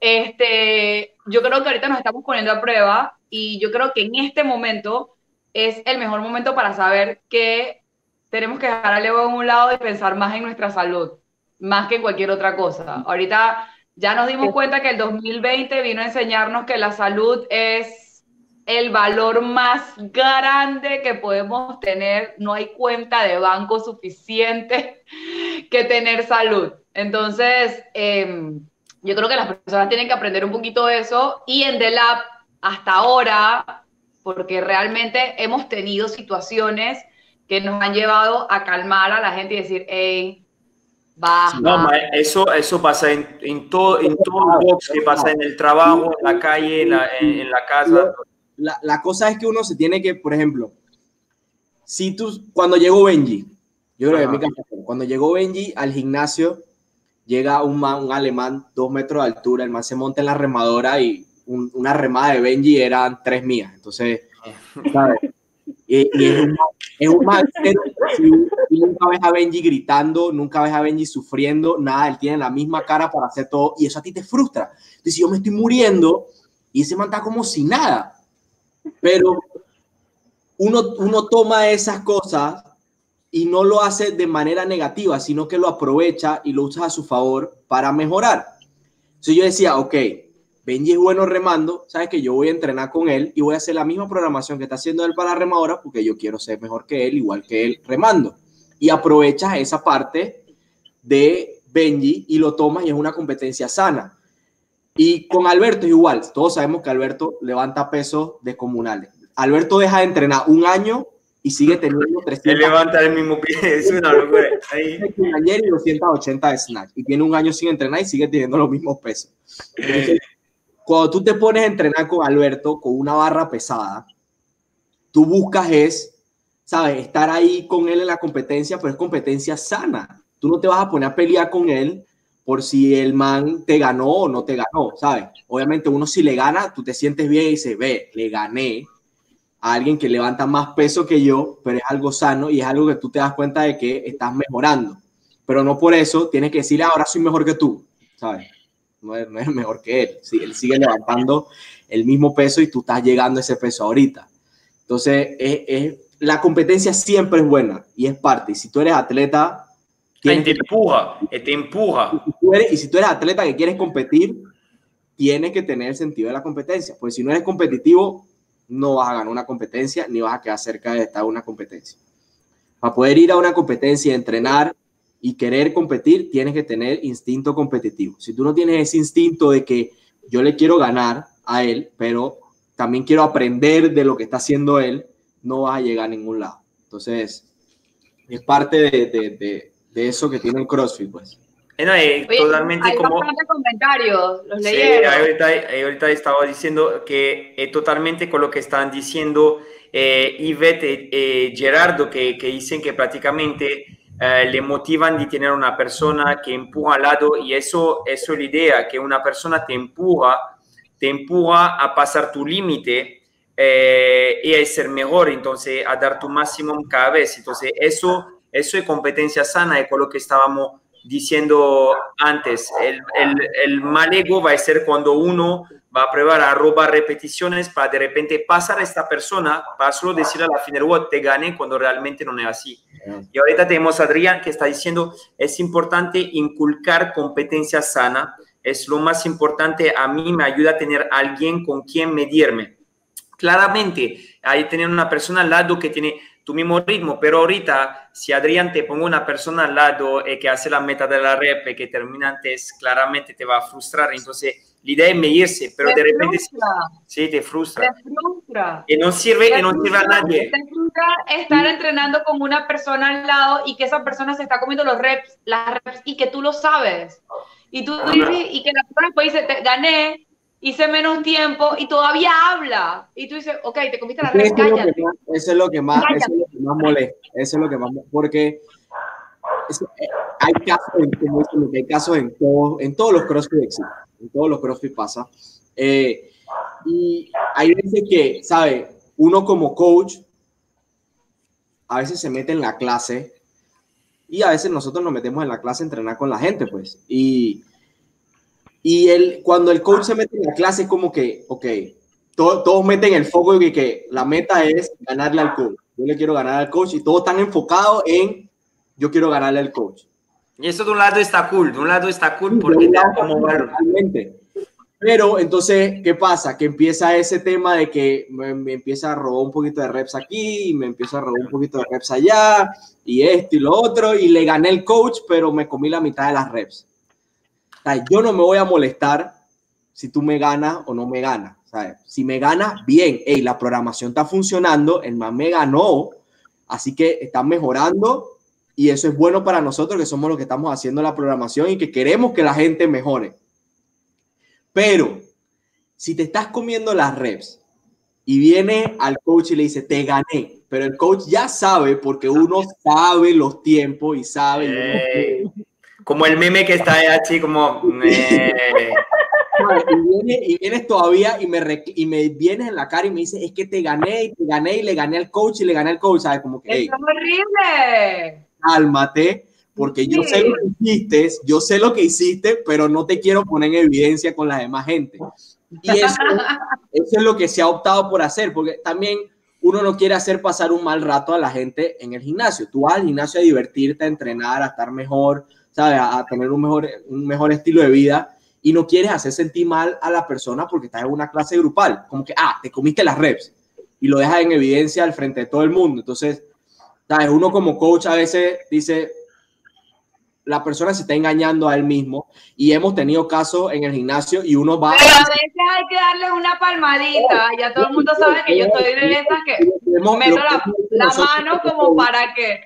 este, yo creo que ahorita nos estamos poniendo a prueba y yo creo que en este momento es el mejor momento para saber que tenemos que dejar al ego en un lado y pensar más en nuestra salud, más que en cualquier otra cosa. Ahorita ya nos dimos cuenta que el 2020 vino a enseñarnos que la salud es el valor más grande que podemos tener. No hay cuenta de banco suficiente (laughs) que tener salud. Entonces, eh, yo creo que las personas tienen que aprender un poquito de eso y en The Lab hasta ahora, porque realmente hemos tenido situaciones que nos han llevado a calmar a la gente y decir, hey, baja. No, ma, eso, eso pasa en, en todo, en todo el box, que pasa en el trabajo, en la calle, en la, en, en la casa. La, la cosa es que uno se tiene que, por ejemplo, si tú, cuando llegó Benji, yo creo que mi caso, cuando llegó Benji al gimnasio, llega un, man, un alemán, dos metros de altura, el man se monta en la remadora y un- una remada de Benji eran tres mías. Entonces, (laughs) ¿sabes? Y, y es un Es un serio. Si, si nunca ves a Benji gritando, nunca ves a Benji sufriendo, nada, él tiene la misma cara para hacer todo y eso a ti te frustra. Entonces, yo me estoy muriendo y ese man está como si nada, pero uno, uno toma esas cosas y no lo hace de manera negativa, sino que lo aprovecha y lo usa a su favor para mejorar. Entonces yo decía, ok, Benji es bueno remando, sabes que yo voy a entrenar con él y voy a hacer la misma programación que está haciendo él para remadora porque yo quiero ser mejor que él, igual que él remando. Y aprovechas esa parte de Benji y lo tomas y es una competencia sana. Y con Alberto es igual, todos sabemos que Alberto levanta pesos descomunales. Alberto deja de entrenar un año y sigue teniendo 300 Se levanta el mismo pie, (laughs) es una locura. Ahí. ayer y 280 de snatch y tiene un año sin entrenar y sigue teniendo los mismos pesos. Entonces, (laughs) cuando tú te pones a entrenar con Alberto con una barra pesada, tú buscas es, sabes, estar ahí con él en la competencia, pero es competencia sana. Tú no te vas a poner a pelear con él por si el man te ganó o no te ganó, ¿sabes? Obviamente uno si le gana, tú te sientes bien y dices, ve, le gané a alguien que levanta más peso que yo, pero es algo sano y es algo que tú te das cuenta de que estás mejorando. Pero no por eso tienes que decirle, ahora soy mejor que tú, ¿sabes? No es, no es mejor que él. Sí, él sigue levantando el mismo peso y tú estás llegando a ese peso ahorita. Entonces, es, es- la competencia siempre es buena y es parte. Y si tú eres atleta, tienes te empuja, eh, te empuja. y si tú eres- y si tú eres atleta que quieres competir, tienes que tener el sentido de la competencia. Porque si no eres competitivo, no vas a ganar una competencia ni vas a quedar cerca de estar en una competencia. Para poder ir a una competencia, entrenar y querer competir, tienes que tener instinto competitivo. Si tú no tienes ese instinto de que yo le quiero ganar a él, pero también quiero aprender de lo que está haciendo él, no vas a llegar a ningún lado. Entonces, es parte de, de- de- de eso que tiene el CrossFit, pues. Eh, no, eh, Oye, totalmente hay como... comentarios, los Sí, leyeron. ahorita, eh, ahorita estaba diciendo que eh, totalmente con lo que están diciendo eh, Ivette y Gerardo, que, que dicen que prácticamente eh, le motivan de tener una persona que empuja al lado y eso, eso es la idea, que una persona te empuja, te empuja a pasar tu límite eh, y a ser mejor, entonces a dar tu máximo cada vez. Entonces eso, eso es competencia sana, es con lo que estábamos diciendo antes, el, el, el mal ego va a ser cuando uno va a probar a robar repeticiones para de repente pasar a esta persona, para solo decirle a la final, "Wow, te gané cuando realmente no es así. Y ahorita tenemos a Adrián que está diciendo, es importante inculcar competencia sana, es lo más importante, a mí me ayuda a tener alguien con quien medirme. Claramente, hay tener una persona al lado que tiene tu mismo ritmo, pero ahorita, si Adrián te pongo una persona al lado eh, que hace la meta de la rep, eh, que termina antes, claramente te va a frustrar. Entonces, la idea es medirse, pero Te de repente sí, frustra, sí, te frustra. te frustra. Y no sirve, Te y no sirve a nadie. te frustra estar entrenando con una persona al lado y que esa persona se está comiendo los reps, las reps y que tú lo sabes. Y tú dices, y que la persona después dice, te gané, hice menos tiempo y todavía habla. Y tú dices, ok, te comiste las reps, Eso es, lo que cállate. más, eso es lo que más, Cállate. eso es lo que más molesta. Eso es lo que más porque eh, hay casos, como que hay casos en todos, en todos los CrossFit existen, en todos los CrossFit pasa. Eh, y hay veces que, ¿sabe? Uno como coach a veces se mete en la clase y a veces nosotros nos metemos en la clase a entrenar con la gente, pues. Y, y el, cuando el coach se mete en la clase es como que, ok, to- todos meten el foco de que, que la meta es ganarle al coach. Yo le quiero ganar al coach y todos están enfocados en yo quiero ganarle al coach. Y eso de un lado está cool, de un lado está cool porque te como totalmente. Pero entonces, ¿qué pasa? Que empieza ese tema de que me, me empieza a robar un poquito de reps aquí, y me empieza a robar un poquito de reps allá, y esto y lo otro, y le gané el coach, pero me comí la mitad de las reps. O sea, yo no me voy a molestar si tú me ganas o no me ganas. ¿sabes? Si me ganas, bien, hey, la programación está funcionando, el man me ganó, así que está mejorando y eso es bueno para nosotros que somos los que estamos haciendo la programación y que queremos que la gente mejore. Pero si te estás comiendo las reps y viene al coach y le dice, te gané, pero el coach ya sabe porque uno sabe los tiempos y sabe. Eh, como el meme que está ahí así como... eh, y, vienes, y vienes todavía y me, y me vienes en la cara y me dices, es que te gané y te gané y le gané al coach y le gané al coach, ¿sabes? Como que, hey, ¡Es horrible! Cálmate, porque yo sé lo que hiciste, yo sé lo que hiciste, pero no te quiero poner en evidencia con la demás gente. Y eso, (laughs) eso es lo que se ha optado por hacer, porque también uno no quiere hacer pasar un mal rato a la gente en el gimnasio. Tú vas al gimnasio a divertirte, a entrenar, a estar mejor, ¿sabes? A, a tener un mejor, un mejor estilo de vida y no quieres hacer sentir mal a la persona porque estás en una clase grupal. Como que, ah, te comiste las reps y lo dejas en evidencia al frente de todo el mundo. Entonces, ¿sabes? Uno como coach a veces dice, la persona se está engañando a él mismo y hemos tenido casos en el gimnasio y uno va... Pero a veces hay que darles una palmadita. Ya todo el mundo sabe que yo soy de esas que meto la, la mano como para que,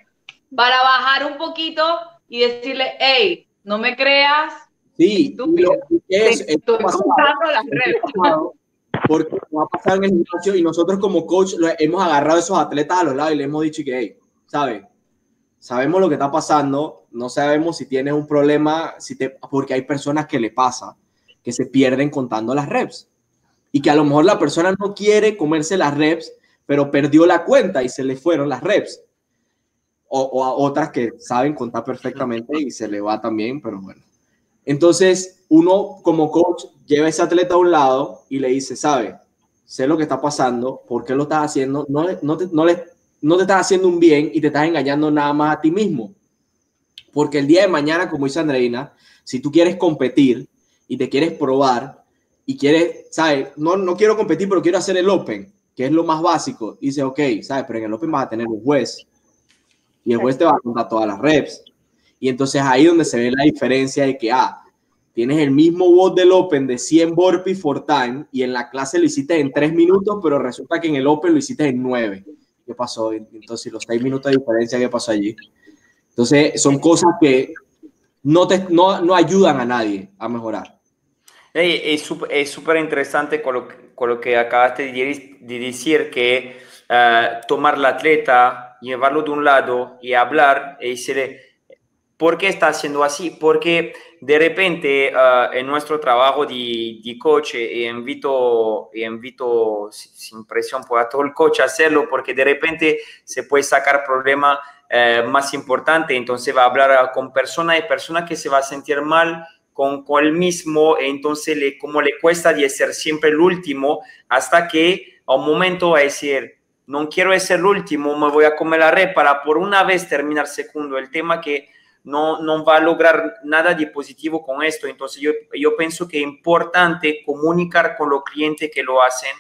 para bajar un poquito y decirle, hey, no me creas, Sí, lo que es, estoy contando las es redes. porque nos ha pasado en el gimnasio y nosotros como coach hemos agarrado a esos atletas a los lados y le hemos dicho que, hey, ¿sabes? Sabemos lo que está pasando, no sabemos si tienes un problema, si te, porque hay personas que le pasa, que se pierden contando las reps. Y que a lo mejor la persona no quiere comerse las reps, pero perdió la cuenta y se le fueron las reps. O, o a otras que saben contar perfectamente y se le va también, pero bueno. Entonces, uno como coach lleva a ese atleta a un lado y le dice, sabe, sé lo que está pasando, ¿por qué lo estás haciendo? No, no, te, no, le, no te estás haciendo un bien y te estás engañando nada más a ti mismo. Porque el día de mañana, como dice Andreina, si tú quieres competir y te quieres probar y quieres, ¿sabes? No, no quiero competir, pero quiero hacer el Open, que es lo más básico. Dice, ok, ¿sabes? Pero en el Open vas a tener un juez y el juez te va a contar todas las reps. Y entonces ahí donde se ve la diferencia de que, ah, tienes el mismo WOD del Open de 100 burpees for time y en la clase lo hiciste en 3 minutos, pero resulta que en el Open lo hiciste en 9. ¿Qué pasó? Entonces, los 6 minutos de diferencia, ¿qué pasó allí? Entonces, son cosas que no, te, no, no ayudan a nadie a mejorar. Hey, es súper es súper interesante con lo, con lo que acabaste de, de decir, que eh, tomar al atleta, llevarlo de un lado y hablar y decirle, ¿por qué está haciendo así? Porque de repente eh, en nuestro trabajo de, de coach, eh, invito, invito si- sin presión pues, a todo el coach a hacerlo, porque de repente se puede sacar problema eh, más importante, entonces va a hablar ah, con personas y personas que se va a sentir mal con, con el mismo, entonces le, como le cuesta de ser siempre el último, hasta que a un momento va a decir, no quiero ser el último, me voy a comer la red para por una vez terminar segundo. El tema que no, no va a lograr nada de positivo con esto. Entonces yo, yo pienso que es importante comunicar con los clientes que lo hacen,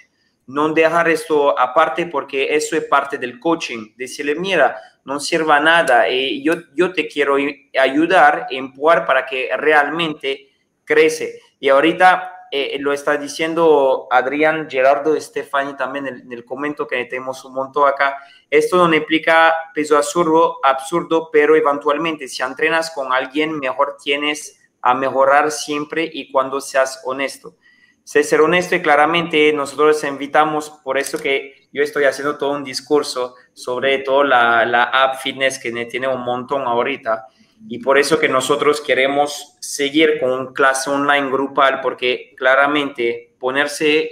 no dejar esto aparte porque eso es parte del coaching. Decirle, mira, no sirva nada, eh, yo, yo te quiero ayudar, empujar para que realmente crece. Y ahorita eh, lo está diciendo Adrián Gerardo Stefani también en el, en el comento que tenemos un montón acá. Esto no implica peso absurdo, absurdo, pero eventualmente si entrenas con alguien, mejor tienes a mejorar siempre y cuando seas honesto. Sé ser honesto y claramente nosotros invitamos, por eso que yo estoy haciendo todo un discurso sobre todo la, la app fitness que tiene un montón ahorita y por eso que nosotros queremos seguir con clase online grupal porque claramente ponerse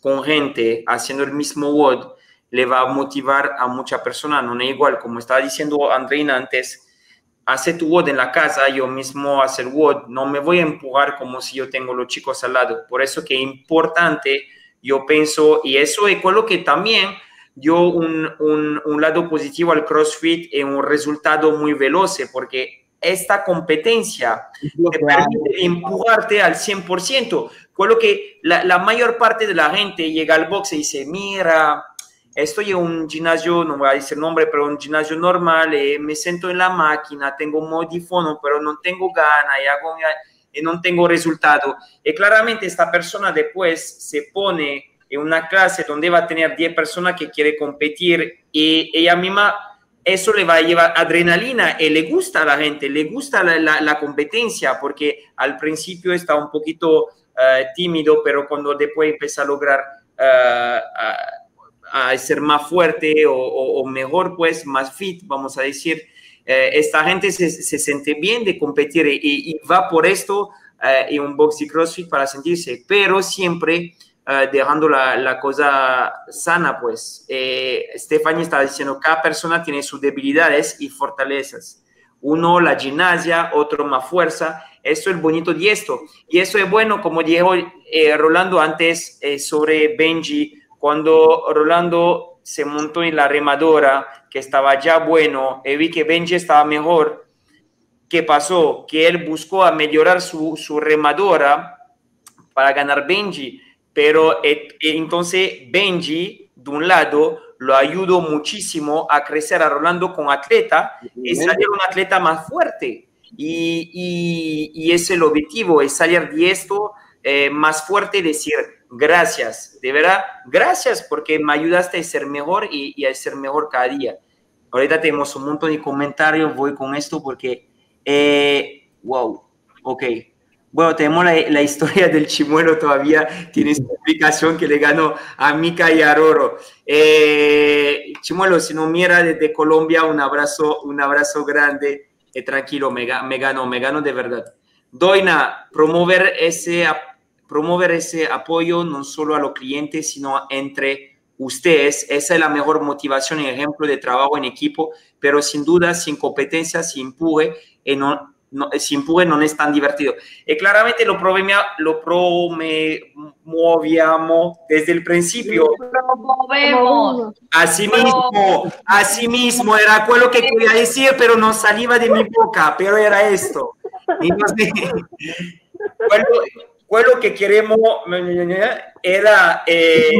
con gente haciendo el mismo WOD le va a motivar a mucha persona, no es igual, como estaba diciendo Andreina antes, hace tu WOD en la casa, yo mismo hacer WOD, no me voy a empujar como si yo tengo los chicos al lado. Por eso que es importante, yo pienso, y eso es lo que también dio un, un, un lado positivo al CrossFit en un resultado muy veloz, porque esta competencia te permite empujarte al 100%. Con lo que la, la mayor parte de la gente llega al box y dice, mira, estoy en un gimnasio, no voy a decir nombre, pero un gimnasio normal, eh, me siento en la máquina, tengo un modifono, pero no tengo gana y, hago, y no tengo resultado. Y claramente esta persona después se pone en una clase donde va a tener 10 personas que quiere competir y ella misma, eso le va a llevar adrenalina y le gusta a la gente, le gusta la, la, la competencia porque al principio está un poquito uh, tímido, pero cuando después empieza a lograr uh, a, a, ser más fuerte o, o, o, mejor, pues más fit, vamos a decir, eh, esta gente se, se, siente bien de competir y, y, va por esto eh, en un box y CrossFit para sentirse, pero siempre eh, dejando la, la, cosa sana, pues. Eh, Stephanie está diciendo, cada persona tiene sus debilidades y fortalezas. Uno la gimnasia, otro más fuerza. Esto es bonito de esto. Y eso es bueno, como dijo eh, Rolando antes eh, sobre Benji, cuando Rolando se montó en la remadora, que estaba ya bueno, y vi que Benji estaba mejor. ¿Qué pasó? Que él buscó a mejorar su, su remadora para ganar Benji pero eh, entonces Benji, de un lado, lo ayudó muchísimo a crecer a Rolando como atleta y salir un atleta más fuerte. Y, y, y es el objetivo, es salir de esto eh, más fuerte y decir gracias, de verdad, gracias porque me ayudaste a ser mejor y, y, a ser mejor cada día. Ahorita tenemos un montón de comentarios, voy con esto porque, eh, wow, ok. Bueno, tenemos la, la, historia del chimuelo todavía, tiene su explicación que le ganó a Mica y a Roro. Eh, chimuelo, si no mira desde Colombia, un abrazo, un abrazo grande. Eh, tranquilo, me, me ganó, me ganó de verdad. Doina, promover ese, promover ese apoyo no solo a los clientes, sino entre ustedes. Esa es la mejor motivación y ejemplo de trabajo en equipo, pero sin duda, sin competencia, sin empuje, en, no, sin empuje no es tan divertido. Y claramente lo, lo promovíamos desde el principio. Promovemos. Así mismo, así mismo, era lo que quería decir, pero no salía de mi boca, pero era esto. Entonces, (laughs) lo que queremos era, eh,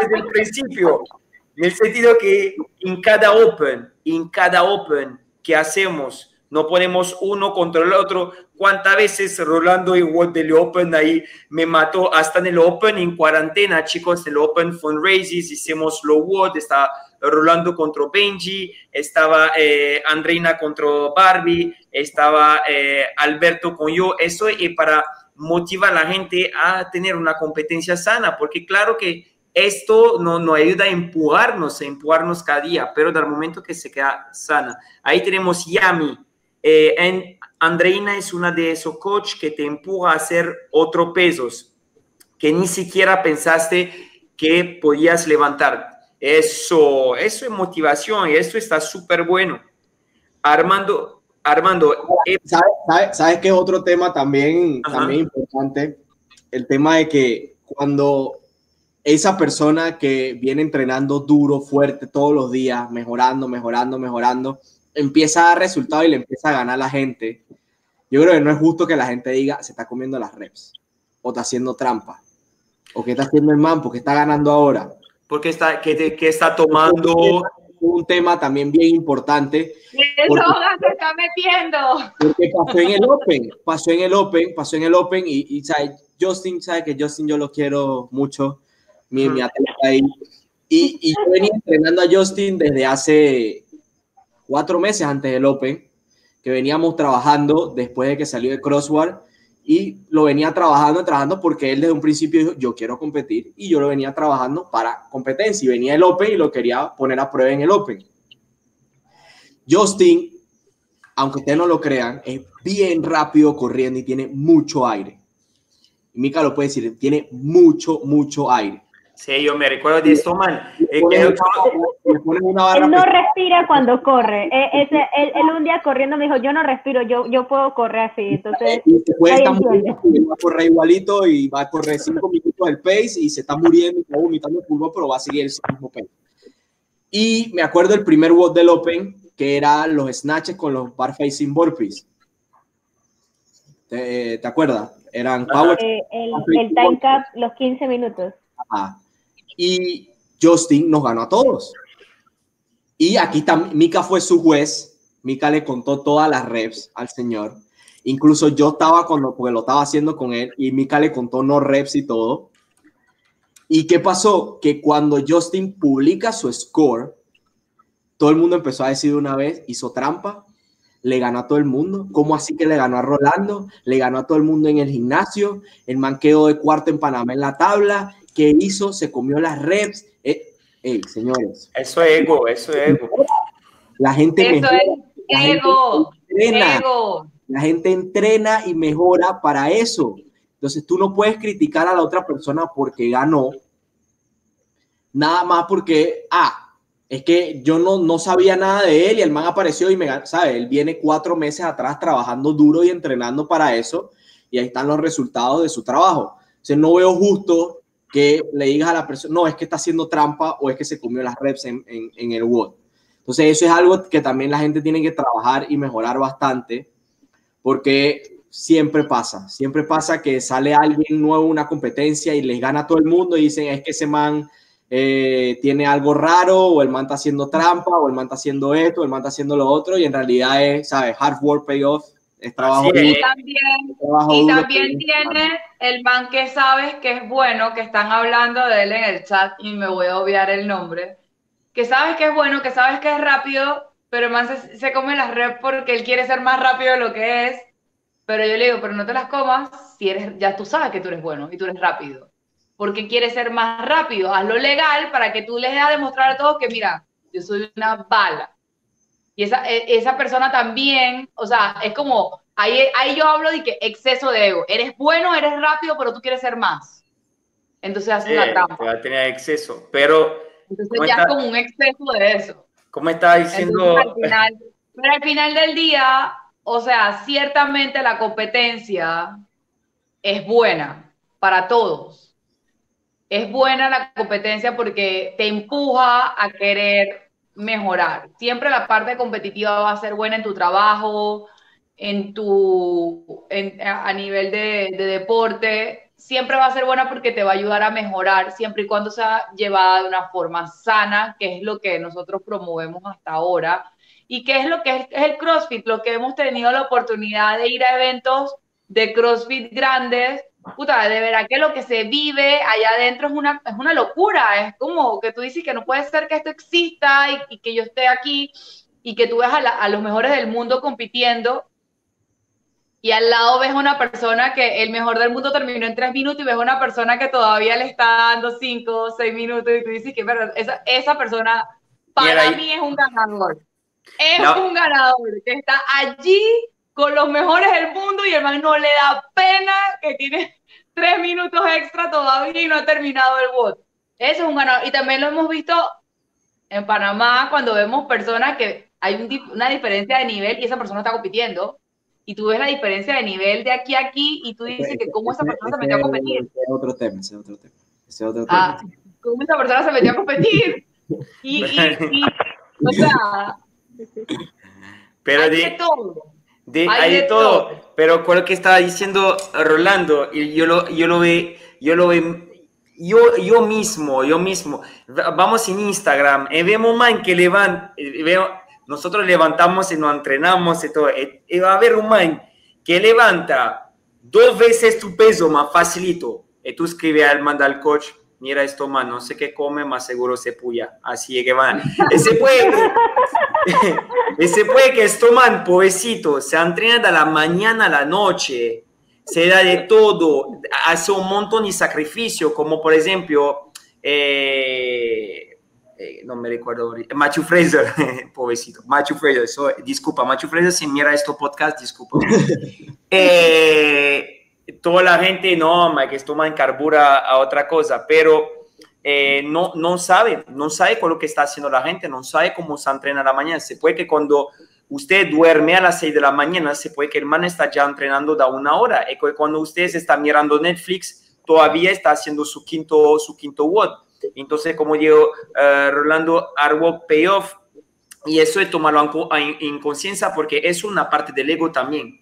desde el principio, en el sentido que en cada Open, en cada Open que hacemos, no ponemos uno contra el otro. ¿Cuántas veces Rolando World del Open ahí me mató hasta en el Open en cuarentena, chicos? En el Open Fundraisers hicimos lo World, estaba Rolando contra Benji, estaba eh, Andreina contra Barbie, estaba eh, Alberto con yo. Eso es para motivar a la gente a tener una competencia sana, porque claro que esto nos no ayuda a empujarnos, a empujarnos cada día, pero del momento que se queda sana. Ahí tenemos Yami, eh, en, Andreina es una de esos coach que te empuja a hacer otros pesos que ni siquiera pensaste que podías levantar. Eso, eso es motivación y eso está súper bueno. Armando, Armando. Eh, ¿Sabes, sabes, sabes qué otro tema también, también importante? El tema de que cuando esa persona que viene entrenando duro, fuerte todos los días, mejorando, mejorando, mejorando, empieza a dar resultado y le empieza a ganar la gente, yo creo que no es justo que la gente diga, se está comiendo las reps, o está haciendo trampa, o que está haciendo el man, porque está ganando ahora. Porque está, que, que está tomando... Un tema también bien importante. ¿Qué droga se está metiendo? Porque pasó en el Open, pasó en el Open, pasó en el Open y, y ¿sabe? Justin, sabe que Justin yo lo quiero mucho, mi, mi atleta ahí. Y, y yo venía entrenando a Justin desde hace cuatro meses antes del Open, que veníamos trabajando después de que salió de Crossword y lo venía trabajando, trabajando porque él desde un principio dijo, yo quiero competir y yo lo venía trabajando para competencia y venía el Open y lo quería poner a prueba en el Open. Justin, aunque ustedes no lo crean, es bien rápido corriendo y tiene mucho aire. Y Mika lo puede decir, tiene mucho, mucho aire. Sí, yo me recuerdo de esto, man. Eh, que él no respira cuando corre. Eh, (laughs) ese, él, él, un día corriendo me dijo, yo no respiro, yo, yo puedo correr así. Entonces, y después está muriendo, va a correr igualito y va a correr cinco minutos el pace y se está muriendo, está vomitando el pulmón, pero va a seguir el mismo pace. Y me acuerdo el primer WOD del Open, que era los snatches con los bar facing burpees. ¿Te, ¿te acuerdas? Eran power. Eh, el, el time cap, los 15 minutos. Ajá y Justin nos ganó a todos. Y aquí también, Mika fue su juez, Mika le contó todas las reps al señor. Incluso yo estaba cuando, porque lo estaba haciendo con él, y Mika le contó no reps y todo. ¿Y qué pasó? Que cuando Justin publica su score, todo el mundo empezó a decir una vez, hizo trampa, le ganó a todo el mundo. ¿Cómo así que le ganó a Rolando? Le ganó a todo el mundo en el gimnasio. El man quedó de cuarto en Panamá en la tabla ¿Qué hizo? Se comió las reps. Eh, señores. Eso es ego, eso es ego. La gente Eso es ego. ego. La gente entrena y mejora para eso. Entonces tú no puedes criticar a la otra persona porque ganó, nada más porque, ah, es que yo no, no sabía nada de él y el man apareció y me ganó, ¿sabes? Él viene cuatro meses atrás trabajando duro y entrenando para eso y ahí están los resultados de su trabajo. Entonces no veo justo que le digas a la persona, no, es que está haciendo trampa o es que se comió las reps en, en, el WOD. Entonces eso es algo que también la gente tiene que trabajar y mejorar bastante porque siempre pasa, siempre pasa que sale alguien nuevo una competencia y les gana todo el mundo y dicen es que ese man eh, tiene algo raro o el man está haciendo trampa o el man está haciendo esto, o el man está haciendo lo otro y en realidad es, ¿sabes? Hard work payoff, es trabajo. Y también, trabajo y también tiene el man que sabes que es bueno, que están hablando de él en el chat y me voy a obviar el nombre, que sabes que es bueno, que sabes que es rápido, pero el man se, se come las reps porque él quiere ser más rápido de lo que es, pero yo le digo, pero no te las comas si eres, ya tú sabes que tú eres bueno y tú eres rápido, porque quieres ser más rápido, hazlo legal para que tú les des a demostrar a todos que mira, yo soy una bala. Y esa, e- esa persona también, o sea, es como, ahí, ahí yo hablo de que exceso de ego. Eres bueno, eres rápido, pero tú quieres ser más. Entonces haces la Eh, trampa. va a tener exceso. Pero, Entonces ¿cómo ya está? es como un exceso de eso. como estaba Entonces, diciendo, al final, pero al final del día, o sea, ciertamente la competencia es buena para todos. Es buena la competencia porque te empuja a querer mejorar. Siempre la parte competitiva va a ser buena en tu trabajo, en tu, en- a nivel de, de deporte. Siempre va a ser buena porque te va a ayudar a mejorar, siempre y cuando sea llevada de una forma sana, que es lo que nosotros promovemos hasta ahora. Y que es lo que es el CrossFit, lo que hemos tenido la oportunidad de ir a eventos de CrossFit grandes, puta, de verdad que lo que se vive allá adentro es una, es una locura, es como que tú dices que no puede ser que esto exista y, y que yo esté aquí y que tú ves a, la- a los mejores del mundo compitiendo y al lado ves a una persona que el mejor del mundo terminó en tres minutos y ves a una persona que todavía le está dando cinco o seis minutos y tú dices que verdad, esa, esa persona para mí es un ganador. Es No. un ganador que está allí con los mejores del mundo y el man no le da pena que tiene tres minutos extra todavía y no ha terminado el bot. Eso es un ganador. Y también lo hemos visto en Panamá cuando vemos personas que hay un una diferencia de nivel y esa persona está compitiendo. Y tú ves la diferencia de nivel de aquí a aquí y tú dices que cómo esa persona se metió a competir. Ese es otro tema, ese es otro tema. Ese es otro Ah, tema. cómo esa persona se metió a competir. Y, y, y (laughs) o sea, pero hay de, de todo. de- hay hay de de todo. todo. Pero con lo que estaba diciendo Rolando, y yo lo, yo lo ve, yo lo ve, yo, yo mismo, yo mismo, Va- vamos en Instagram y vemos un man que levanta, veo, nosotros levantamos y nos entrenamos y todo, y, y va a haber un man que levanta dos veces tu peso más facilito, y tú escribes al manda al coach, mira esto man, no sé qué come, más seguro se puya, así es que van, ese puede, (laughs) ese puede que esto man, pobrecito, se entrena de la mañana a la noche, se da de todo, hace un montón de sacrificio, como por ejemplo, eh, eh, no me recuerdo, Matthew Fraser, (laughs) pobrecito, Matthew Fraser, so- disculpa, Matthew Fraser, si mira esto podcast, disculpa. (laughs) Eh, toda la gente, no, ma, que esto man carbura a otra cosa, pero eh, no, no sabe, no sabe con lo que está haciendo la gente, no sabe cómo se entrena la mañana. Se puede que cuando usted duerme a las 6 de la mañana, se puede que el man está ya entrenando da una hora. Y cuando usted está mirando Netflix, todavía está haciendo su quinto, su quinto WOD. Entonces, como digo, eh, Rolando, Arwo Payoff, y eso es tomarlo en, en- en conciencia porque es una parte del ego también.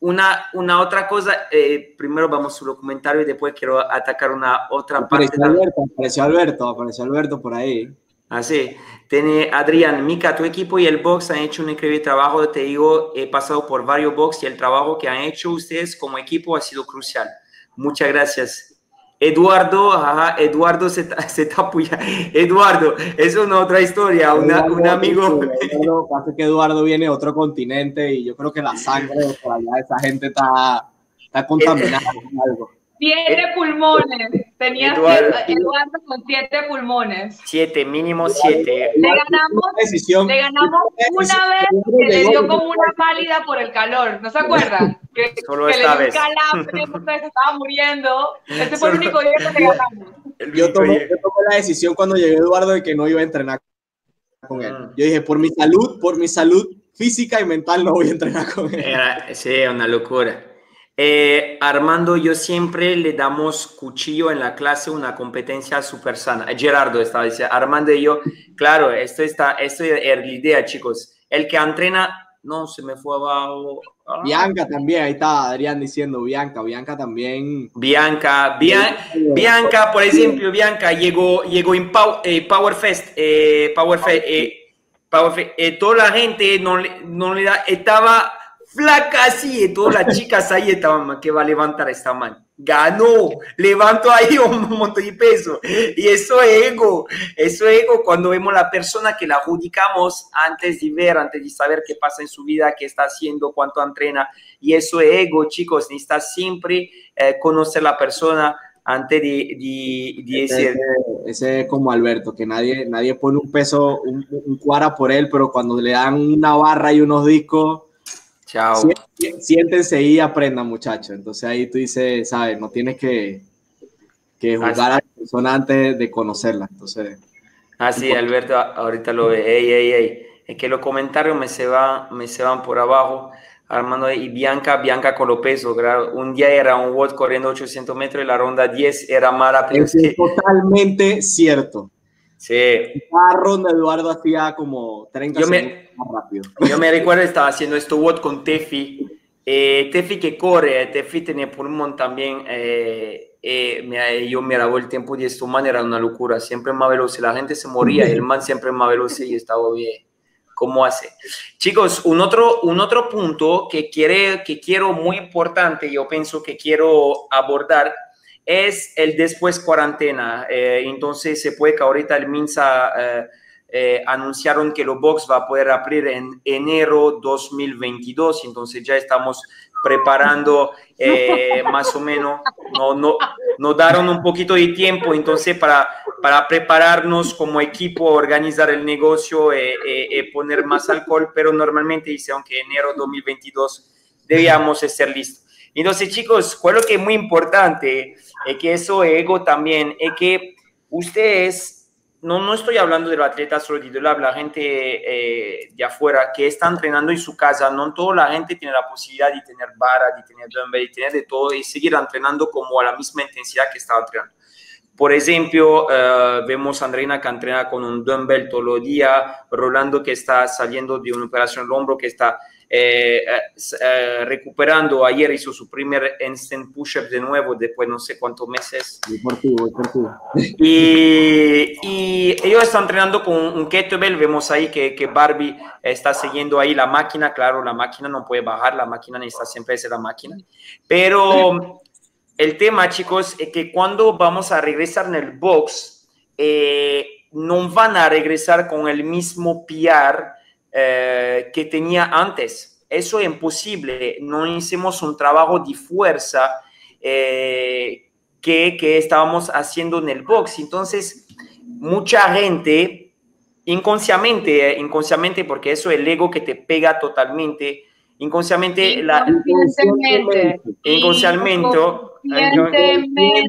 Una, una otra cosa, eh, primero vamos a su comentario y después quiero atacar una otra parte. Apareció Alberto, apareció Alberto, apareció Alberto por ahí. Así, tiene Adrián, Mica, tu equipo y el box han hecho un increíble trabajo. Te digo, he pasado por varios box y el trabajo que han hecho ustedes como equipo ha sido crucial. Muchas gracias. Eduardo, ajá, Eduardo se, (laughs) está. Eduardo, eso es una otra historia. Una, un amigo. Eduardo, pasa que Eduardo viene de otro continente y yo creo que la sangre de por allá, esa gente está, está contaminada con algo. Siete pulmones. Tenía Eduardo. siete- Eduardo con siete pulmones. Siete, mínimo siete. Le ganamos, decisión. le ganamos una vez que le dio como una pálida por el calor. ¿No se acuerdan? (laughs) Que, Solo que esta le dio un calambre, (laughs) se estaba muriendo. Ese fue Solo- el único día que le ganamos. Yo tomé, yo tomé la decisión cuando llegué Eduardo de que no iba a entrenar con él. Mm. Yo dije, por mi salud, por mi salud física y mental no voy a entrenar con él. Era, sí, una locura. Eh, Armando, yo siempre le damos cuchillo en la clase, una competencia súper sana. Gerardo estaba diciendo, Armando y yo, claro, esto, está, esto es la idea, chicos. El que entrena, no, se me fue abajo. Ah. Bianca también, ahí está Adrián diciendo, Bianca, Bianca también. Bianca, Bia- Bianca, por ejemplo, Bianca llegó, llegó en Pow- eh, Power Fest, eh, Power Fest, eh, Power Fest, eh, toda la gente no, no le da, estaba flaca así, y todas las chicas ahí estaban, "Man, que va a levantar esta man? Ganó, levantó ahí (laughs) un montón de peso. Y eso es ego, eso es ego cuando vemos la persona que la adjudicamos antes de ver, antes de saber qué pasa en su vida, qué está haciendo, cuánto entrena. Y eso es ego, chicos, necesitas siempre eh, conocer la persona antes de, de, de Ese, ese es como Alberto, que nadie, nadie pone un peso, un, un cuara por él, pero cuando le dan una barra y unos discos, chao. si- siéntense y aprendan, muchachos. Entonces ahí tú dices, ¿sabes? No tienes que, que juzgar a la persona antes de conocerla. Entonces, Ah, sí, Alberto, ahorita lo ve. Ey, ey, ey. Es que los comentarios me se van, me se van por abajo. Armando y Bianca, Bianca con los pesos. claro. Un día era un WOD corriendo 800 metros y la ronda 10 era más rápido. eso es totalmente cierto. Sí. Cada ronda Eduardo hacía como 30 Yo me- segundos más rápido. Yo me recuerdo, estaba haciendo esto WOD con Tefi. Eh, Tefi que corre, Tefi tiene pulmón también. eh, eh, me- yo me grabó el tiempo de esto, man, era una locura. Siempre más veloz. La gente se moría y el man siempre más veloz y estaba bien. ¿Cómo hace? Chicos, un otro, un otro punto que, quiere, que quiero muy importante, yo pienso que quiero abordar, es el después cuarentena. Eh, entonces, se puede que ahorita el MINSA eh, eh, anunciaron que los box va a poder abrir en enero 2022, entonces ya estamos preparando (laughs) eh, más o menos, no, no, nos daron un poquito de tiempo, entonces para, para prepararnos como equipo, organizar el negocio, eh, eh, eh, poner más alcohol, pero normalmente dice, aunque enero 2022 debíamos estar listos. Entonces, chicos, ¿cuál es lo que es muy importante? Es que eso ego también, es que ustedes no, no estoy hablando de los atletas solo de la, gente eh, de afuera que está entrenando en su casa, no toda la gente tiene la posibilidad de tener vara, de tener dumbbell, de tener de todo y seguir entrenando como a la misma intensidad que estaba entrenando. Por ejemplo, eh, vemos a Andreina que entrena con un dumbbell todos los días, Rolando que está saliendo de una operación del hombro, que está eh, eh, recuperando. Ayer hizo su primer instant push-up de nuevo después no sé cuántos meses. Deportivo, deportivo. Y, y ellos están entrenando con un kettlebell. Vemos ahí que, que Barbie está siguiendo ahí la máquina. Claro, la máquina no puede bajar, la máquina necesita siempre ser la máquina. Pero el tema, chicos, es que cuando vamos a regresar en el box, eh, no van a regresar con el mismo PR eh, que tenía antes. Eso es imposible. No hicimos un trabajo de fuerza eh, que, que estábamos haciendo en el box. Entonces, mucha gente, inconscientemente, eh, inconscientemente, porque eso es el ego que te pega totalmente, inconscientemente, la, Inconscientemente. inconscientemente, Inconscientemente.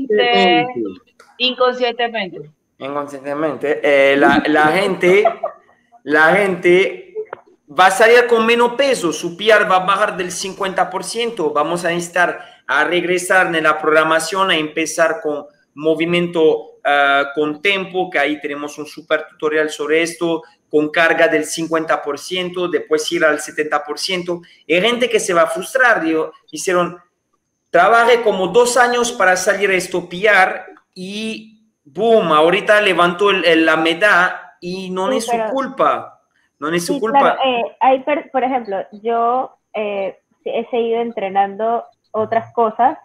Inconscientemente. inconscientemente, eh, la, la gente, la gente va a salir con menos peso, su PR va a bajar del 50%, vamos a necesitar a regresar en la programación, a empezar con movimiento uh, con tempo, que ahí tenemos un super tutorial sobre esto, con carga del 50%, después ir al 70%. Hay gente que se va a frustrar, digo, hicieron, trabajé como dos años para salir a estopiar y boom, ahorita levantó el, el, la medalla y no Sí, es su pero- culpa, no es su Sí, culpa. claro, eh, hay, por ejemplo, yo eh, he seguido entrenando otras cosas,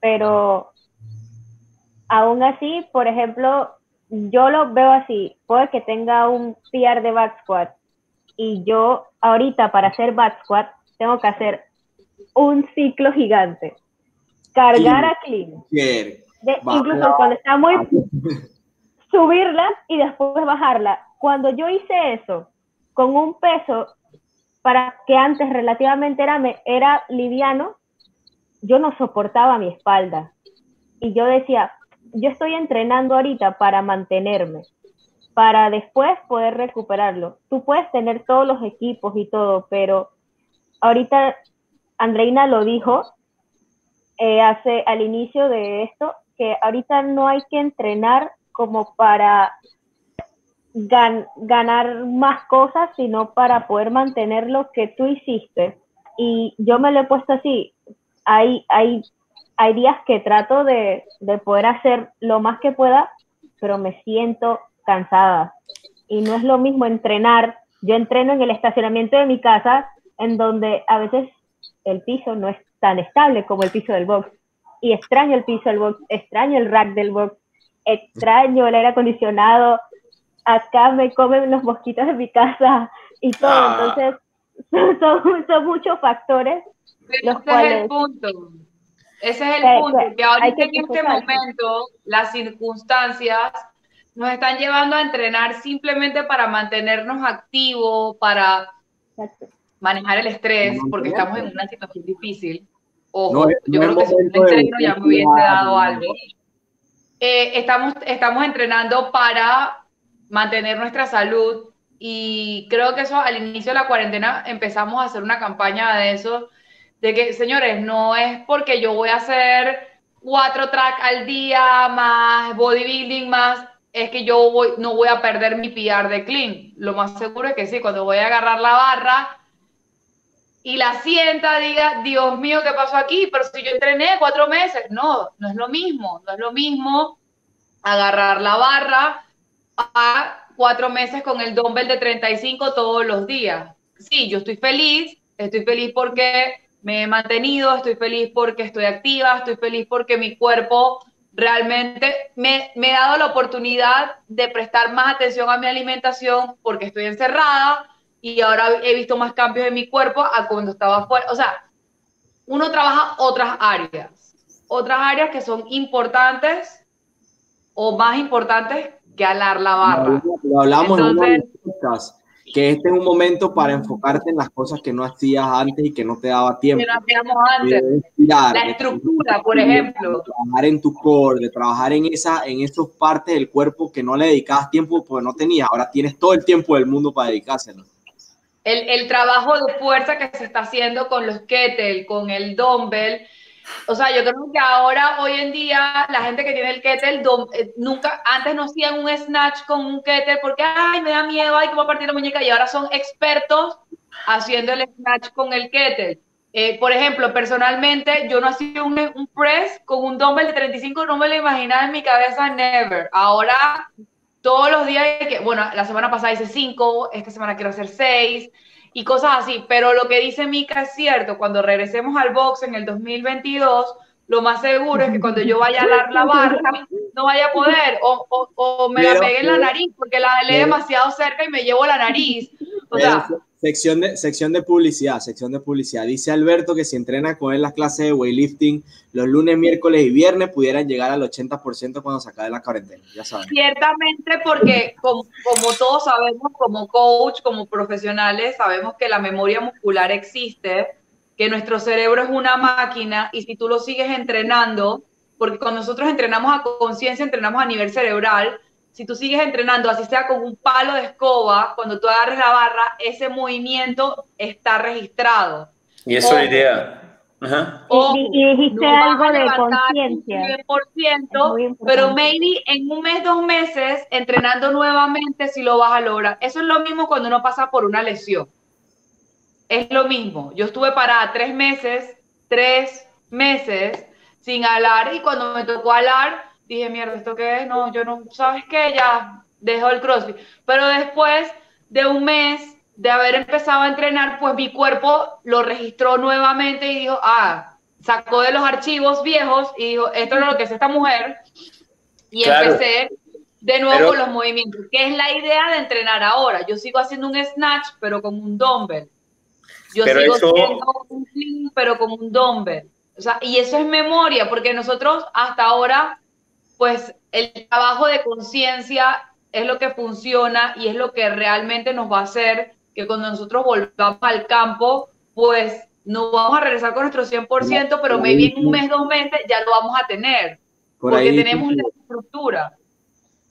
pero aún así, por ejemplo, yo lo veo así, puede que tenga un PR de back squat y yo ahorita para hacer back squat tengo que hacer un ciclo gigante. cargar a clean. De- incluso cuando está muy (laughs) subirla y después bajarla. Cuando yo hice eso con un peso para que antes relativamente era, era liviano, yo no soportaba mi espalda. Y yo decía, yo estoy entrenando ahorita para mantenerme, para después poder recuperarlo. Tú puedes tener todos los equipos y todo, pero ahorita Andreina lo dijo eh, hace al inicio de esto, que ahorita no hay que entrenar como para gan- ganar más cosas, sino para poder mantener lo que tú hiciste. Y yo me lo he puesto así. Hay, hay, hay días que trato de, de poder hacer lo más que pueda, pero me siento cansada. Y no es lo mismo entrenar. Yo entreno en el estacionamiento de mi casa, en donde a veces el piso no es tan estable como el piso del box. Y extraño el piso del box, extraño el rack del box, extraño el aire acondicionado. Acá me comen los mosquitos de mi casa y todo. Ah. Entonces, (laughs) son, son muchos factores. Pero Los ese es el cuales- punto. Ese es el Que- punto, que que ahorita que en este momento las circunstancias nos están llevando a entrenar simplemente para mantenernos activos, para manejar el estrés, porque estamos en una situación difícil. Ojo, No yo no creo que si un entreno ya me hubiese dado algo. Eh, estamos, estamos entrenando para mantener nuestra salud y creo que eso al inicio de la cuarentena empezamos a hacer una campaña de eso, de que, señores, no es porque yo voy a hacer cuatro track al día más bodybuilding más, es que yo voy, no voy a perder mi PR de clean. Lo más seguro es que sí, cuando voy a agarrar la barra y la sienta, diga, Dios mío, ¿qué pasó aquí? Pero si yo entrené cuatro meses, no, no es lo mismo, no es lo mismo agarrar la barra a cuatro meses con el dumbbell de 35 todos los días. Sí, yo estoy feliz, estoy feliz porque me he mantenido, estoy feliz porque estoy activa, estoy feliz porque mi cuerpo realmente me, me he dado la oportunidad de prestar más atención a mi alimentación porque estoy encerrada y ahora he visto más cambios en mi cuerpo a cuando estaba afuera. O sea, uno trabaja otras áreas, otras áreas que son importantes o más importantes que alar la barra. Lo en de Entonces- podcasts, que este es un momento para enfocarte en las cosas que no hacías antes y que no te daba tiempo. Que no hacíamos antes. De La de- estructura, por ejemplo. De trabajar en tu core, de trabajar en, esa, en esas partes del cuerpo que no le dedicabas tiempo porque no tenías. Ahora tienes todo el tiempo del mundo para dedicárselo. El, el trabajo de fuerza que se está haciendo con los kettle, con el dumbbell. O sea, yo creo que ahora, hoy en día, la gente que tiene el kettle, eh, nunca, antes no hacían un snatch con un kettle porque, ay, me da miedo, ay, a partir la muñeca, y ahora son expertos haciendo el snatch con el kettle. Eh, por ejemplo, personalmente, yo no hacía un, un press con un dumbbell de 35, no me lo imaginaba en mi cabeza, never. Ahora, todos los días, que, bueno, la semana pasada hice 5, esta semana quiero hacer 6 y cosas así. Pero lo que dice Mika es cierto, cuando regresemos al box en el 2022, lo más seguro es que cuando yo vaya a dar la (laughs) barra, no vaya a poder, o, o, o me Pero- la pegué en la nariz, porque la lee pero- demasiado cerca y me llevo la nariz. O sea, sección, de, sección de publicidad, sección de publicidad. Dice Alberto que si entrena con él las clases de weightlifting los lunes, miércoles y viernes pudieran llegar al 80% cuando se acabe la cuarentena. Ya saben. Ciertamente porque como, como todos sabemos, como coach, como profesionales, sabemos que la memoria muscular existe, que nuestro cerebro es una máquina y si tú lo sigues entrenando, porque cuando nosotros entrenamos a conciencia, entrenamos a nivel cerebral, si tú sigues entrenando, así sea con un palo de escoba, cuando tú agarres la barra, ese movimiento está registrado. Y eso es idea. Ajá. Ojo, Y, y dijiste no algo a de conciencia. 100%, Es muy importante. pero maybe en un mes, dos meses, entrenando nuevamente, si lo vas a lograr. Eso es lo mismo cuando uno pasa por una lesión. Es lo mismo. Yo estuve parada tres meses, tres meses sin alar y cuando me tocó alar, dije, mierda, ¿esto qué es? No, yo no, ¿sabes qué? Ya dejó el CrossFit. Pero después de un mes de haber empezado a entrenar, pues mi cuerpo lo registró nuevamente y dijo, ah, sacó de los archivos viejos y dijo, esto es lo que es esta mujer. Y Claro. empecé de nuevo Pero- con los movimientos, que es la idea de entrenar ahora. Yo sigo haciendo un snatch, pero con un dumbbell. Yo sigo eso- haciendo un clean, pero con un dumbbell. O sea, y eso es memoria, porque nosotros hasta ahora, pues el trabajo de conciencia es lo que funciona y es lo que realmente nos va a hacer que cuando nosotros volvamos al campo, pues no vamos a regresar con nuestro 100%, pero maybe en un mes, dos meses ya lo vamos a tener, porque tenemos la estructura.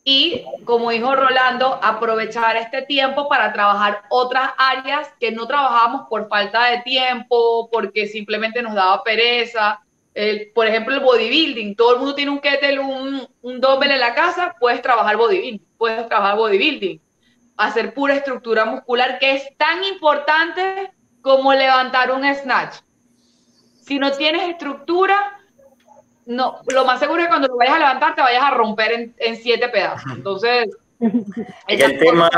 Y como dijo Rolando, aprovechar este tiempo para trabajar otras áreas que no trabajamos por falta de tiempo, porque simplemente nos daba pereza. Por ejemplo, el bodybuilding. Todo el mundo tiene un kettle, un, un dumbbell en la casa, puedes trabajar bodybuilding, puedes trabajar bodybuilding. Hacer pura estructura muscular, que es tan importante como levantar un snatch. Si no tienes estructura, no, lo más seguro es que cuando lo vayas a levantar te vayas a romper en, siete pedazos. Entonces, (laughs) el tema,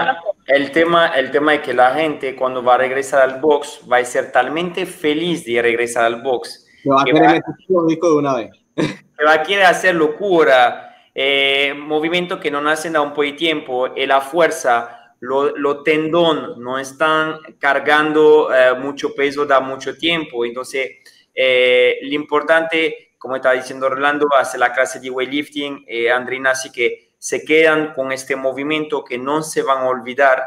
el, tema, el tema es que la gente cuando va a regresar al box va a ser talmente feliz de regresar al box. Que va a querer meter de una vez. Que va a querer hacer locura, eh, movimiento que no nacen da un poco de tiempo, y la fuerza, los lo tendón no están cargando eh, mucho peso da mucho tiempo. Entonces, eh, lo importante como estaba diciendo Orlando, hace la clase de weightlifting, eh, Andrina, así que se quedan con este movimiento que no se van a olvidar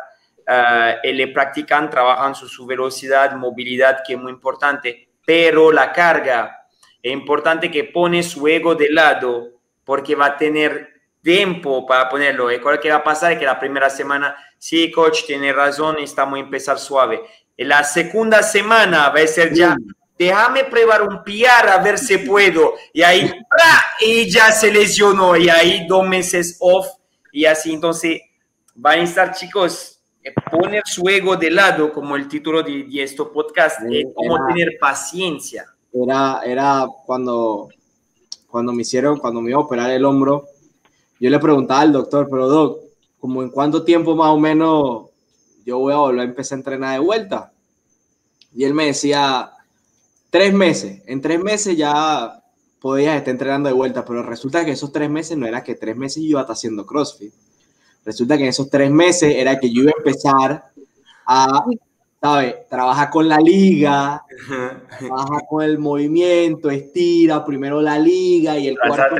y le practican, trabajan su, su velocidad, movilidad, que es muy importante, pero la carga es importante que pone su ego de lado porque va a tener tiempo para ponerlo. Y lo que va a pasar es que la primera semana, sí, coach, tiene razón, estamos a empezar suave. En la segunda semana va a ser ya déjame probar un PR a ver si puedo. Y ahí, y ya se lesionó, y ahí dos meses off, y así entonces van a estar chicos, poner su ego de lado, como el título de, de este podcast, y cómo tener paciencia. Era, era cuando, cuando me hicieron, cuando me iba a operar el hombro, yo le preguntaba al doctor, pero doc, como en cuánto tiempo más o menos yo voy a volver a empezar a entrenar de vuelta. Y él me decía, tres meses. En tres meses ya podías estar entrenando de vuelta, pero resulta que esos tres meses no era que tres meses yo iba a estar haciendo CrossFit. Resulta que en esos tres meses era que yo iba a empezar a, ¿sabes? Trabaja con la liga, trabaja con el movimiento, estira primero la liga y el cuarto.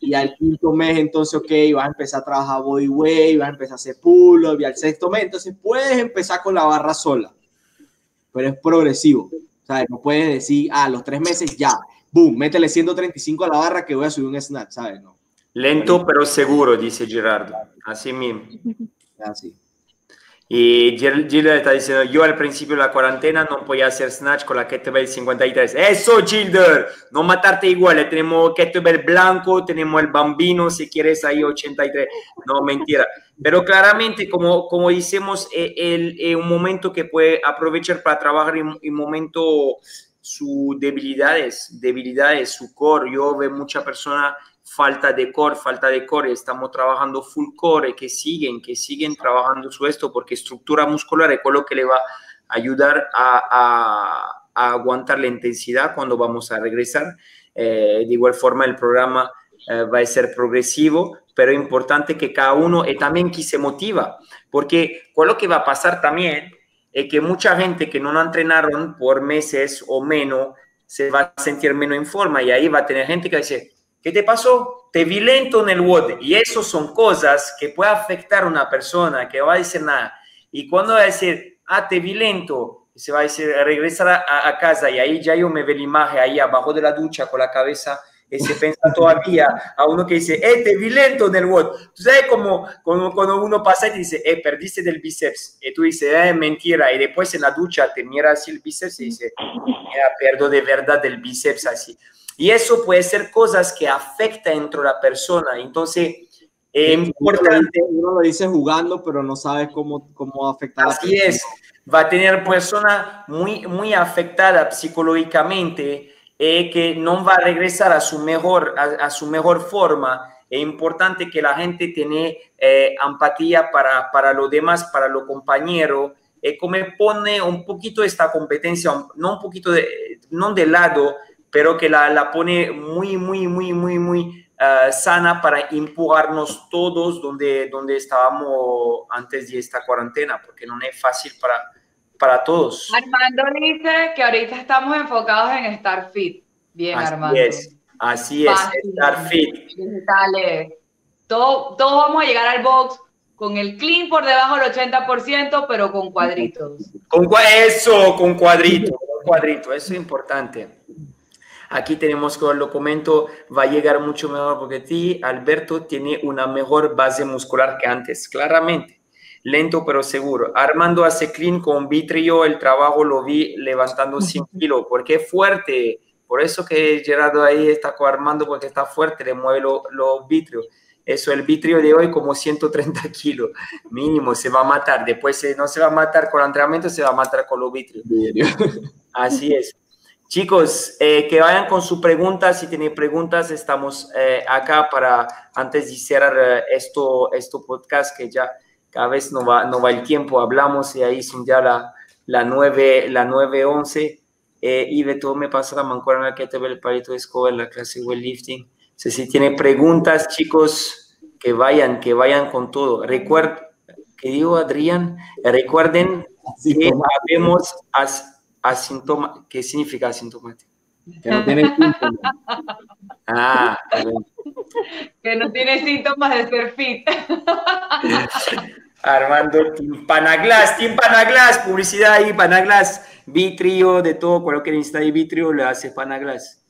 Y al quinto mes, entonces, ok, vas a empezar a trabajar bodyweight, vas a empezar a hacer pull-up, y al sexto mes, entonces puedes empezar con la barra sola pero es progresivo. Sea, no puedes decir, ah, los tres meses ya, boom, métele 135 a la barra que voy a subir un snatch, ¿sabes? No. Lento pero seguro, dice Gerardo. Así mismo. Así. Y Gilder está diciendo, yo al principio de la cuarentena no podía hacer snatch con la kettlebell 53. Eso, Gilder, no matarte igual. Tenemos kettlebell blanco, tenemos el bambino, si quieres ahí 83. No, mentira. Pero claramente, como, como decimos, es el, un momento que puede aprovechar para trabajar en, un momento sus debilidades, debilidades, su core. Yo veo mucha persona falta de core, falta de core, estamos trabajando full core, que siguen, que siguen trabajando su esto, porque estructura muscular es lo que le va a ayudar a, aguantar la intensidad cuando vamos a regresar. Eh, de igual forma, el programa eh, va a ser progresivo, pero importante que cada uno, y también que se motiva, porque lo que va a pasar también es que mucha gente que no entrenaron por meses o menos, se va a sentir menos en forma y ahí va a tener gente que dice, ¿Qué te pasó? Te vi lento en el WOD. Y eso son cosas que puede afectar a una persona que va a decir nada. Y cuando va a decir, ah, te vi lento, se va a decir, regresar a, casa y ahí ya yo me ve la imagen ahí abajo de la ducha con la cabeza y se (laughs) piensa todavía a uno que dice, eh, te vi lento en el WOD. Tú sabes como cuando, uno pasa y te dice, eh, perdiste del bíceps. Y tú dices, eh, mentira. Y después en la ducha te mira así el bíceps y dice, mira, perdo de verdad del bíceps así. Y eso puede ser cosas que afecta dentro de la persona. Entonces, es importante. Uno lo dice jugando, pero no sabe cómo, cómo afectar. Así es. Va a tener persona muy, muy afectada psicológicamente y que no va a regresar a su mejor, a, su mejor forma. Es importante que la gente tenga eh, empatía para, para los demás, para los compañeros. y como pone un poquito esta competencia, no un poquito de, no de lado, pero que la, la pone muy, muy, muy, muy, muy uh, sana para empujarnos todos donde, donde estábamos antes de esta cuarentena, porque no es fácil para, para todos. Armando dice que ahorita estamos enfocados en estar fit. Bien, Así Armando. es, así es, Fácil. estar fit. Digitales. Todo- todos vamos a llegar al box con el clean por debajo del 80%, pero con cuadritos. Con eso, con cuadrito, con cuadrito, eso es importante. Aquí tenemos, como lo comento, va a llegar mucho mejor porque ti, Alberto, tiene una mejor base muscular que antes, claramente. Lento pero seguro. Armando hace clean con vitrio, el trabajo lo vi levantando 100 kilos, porque es fuerte. Por eso que Gerardo ahí está con Armando, porque está fuerte, le mueve los lo vitrios. Eso, el vitrio de hoy como 130 (laughs) kilos, mínimo, se va a matar. Después eh, no se va a matar con el entrenamiento, se va a matar con los vitrios. Así es. Chicos, eh, que vayan con sus preguntas. Si tienen preguntas, estamos eh, acá para, antes de cerrar eh, esto, esto podcast, que ya cada vez no va, no va el tiempo, hablamos y ahí son ya la, la 9, la 9.11. Eh, y de todo me pasa la mancuerna que te ve el palito de escoba en la clase de weightlifting. Sea, si tienen preguntas, chicos, que vayan, que vayan con todo. Recuerden, que digo, Adrián, recuerden que habemos as, asintoma, ¿qué significa asintomático? Que no tiene síntomas. (laughs) Ah. Que no tiene síntomas de ser fit. (laughs) Armando Team Panaglas, Team Panaglas, publicidad ahí, Panaglas, vitrio, de todo, lo que necesita ahí vitrio, le hace Panaglas.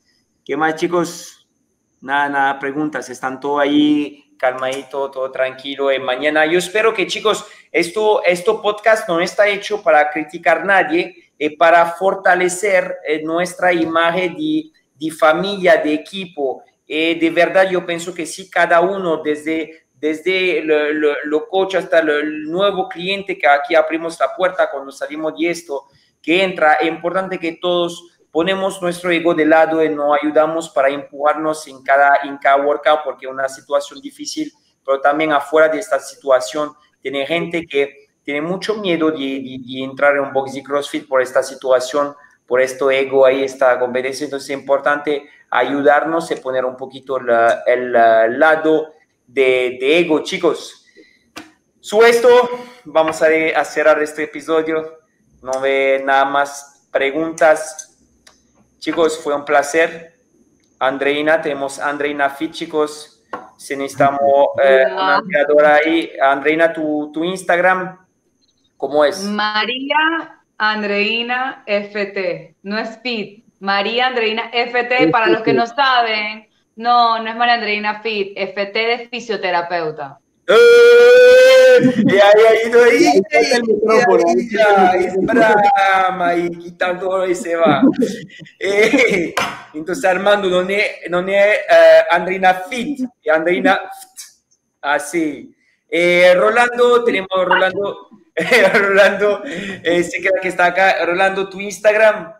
¿Qué más, chicos? Nada, nada, preguntas, están todo ahí calmadito, todo tranquilo. En mañana, yo espero que, chicos, esto, esto podcast no está hecho para criticar a nadie, para fortalecer eh, nuestra imagen de, de familia, de equipo. Eh, de verdad, yo pienso que sí, cada uno, desde desde lo, lo, lo coach hasta lo, el nuevo cliente que aquí abrimos la puerta cuando salimos de esto, que entra, es importante que todos ponemos nuestro ego de lado y nos ayudamos para empujarnos en cada, en cada workout porque es una situación difícil, pero también afuera de esta situación tiene gente que tiene mucho miedo de, de, de entrar en un box de CrossFit por esta situación, por esto ego ahí, esta competencia, entonces es importante ayudarnos y poner un poquito la, el, lado de, de, ego, chicos. Su esto, vamos a, a, cerrar este episodio. No ve nada más preguntas. Chicos, fue un placer. Andreina, tenemos Andreina Fit, chicos. Si necesitamos eh, una creadora ahí. Andreina, tu, tu Instagram, ¿cómo es? María Andreina FT. No es Fit. María Andreina FT, para los que no saben no, no es María Andreina Fit, FT de fisioterapeuta. ¡Eh! Y ahí ha ido ahí, es brama y quitando y se va. (laughs) Eh, entonces Armando non è, non è uh, Andrina Fit, Andrina así. Eh, Rolando, tenemos Rolando, (laughs) Rolando, eh, sé que, que está acá. Rolando, tu Instagram.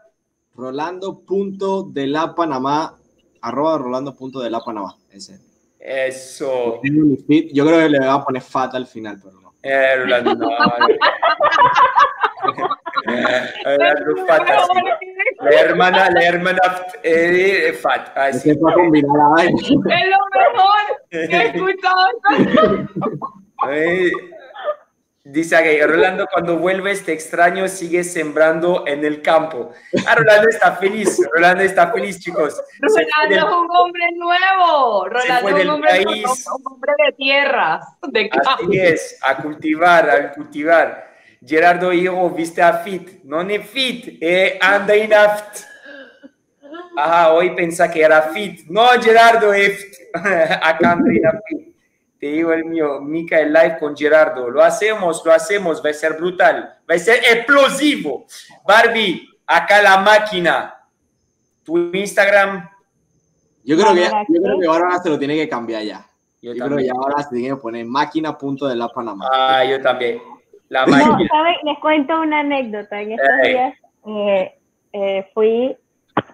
Rolando.de la Panamá arroba rolando.de la Panamá. Ese. Eso. Yo creo que le voy a poner fat al final, pero no. Eh, Rolando, no. (laughs) Rolando fat así. La hermana, la hermana eh, fat. Así. Es lo mejor que he escuchado. (laughs) Dice Rolando, cuando vuelves te extraño, sigues sembrando en el campo. Ah, Rolando está feliz, Rolando está feliz, chicos. Rolando es un hombre nuevo, Rolando es un hombre, país. un hombre de tierras, de campo. Así es, a cultivar, a cultivar. Gerardo Hijo, viste a Fit, no es Fit, eh, anda in aft. Ajá, hoy pensé que era Fit. No, Gerardo, es acá anda in Fit te digo el mío, Mica el live con Gerardo. Lo hacemos, lo hacemos, va a ser brutal, va a ser explosivo. Barbie, acá la máquina. Tu Instagram. Yo creo que, yo creo que ahora se lo tiene que cambiar ya. Yo, yo creo que ahora se tiene que poner máquina punto de la Panamá. Ah, yo también. La máquina. No, ¿saben? Les cuento una anécdota. En estos hey. días eh, eh, fui,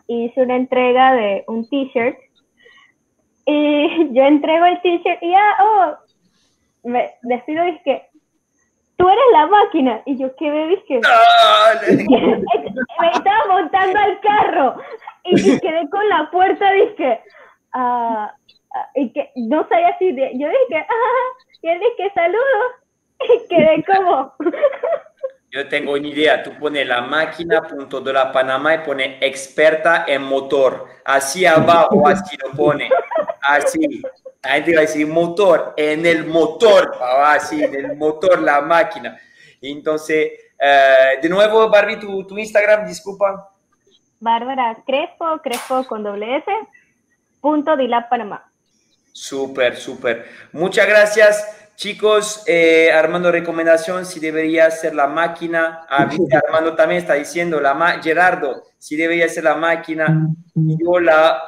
hice una entrega de un t-shirt y (laughs) yo entrego el t-shirt y ya, oh, me despido y es que tú eres la máquina. Y yo, ¿qué me (laughs) dije? (laughs) me estaba montando al carro y, quedé con la puerta, dije, ah, y que no sabía así, de, yo dije, ah, y él dije, saludos, y quedé como... Yo tengo una idea. Tú pones la máquina punto de la Panamá y pone experta en motor. Así abajo, así lo pone. Así. La gente va a decir motor, en el motor, así, en el motor, la máquina. Entonces, eh, de nuevo, Barbie, tu, tu Instagram, disculpa. Bárbara Crespo, Crespo con doble S, punto Dilab Panamá. Súper, súper. Muchas gracias. Chicos, eh, Armando, recomendación, si debería ser la máquina. Ah, (laughs) Armando también está diciendo, la Gerardo, si debería ser la máquina. Yo la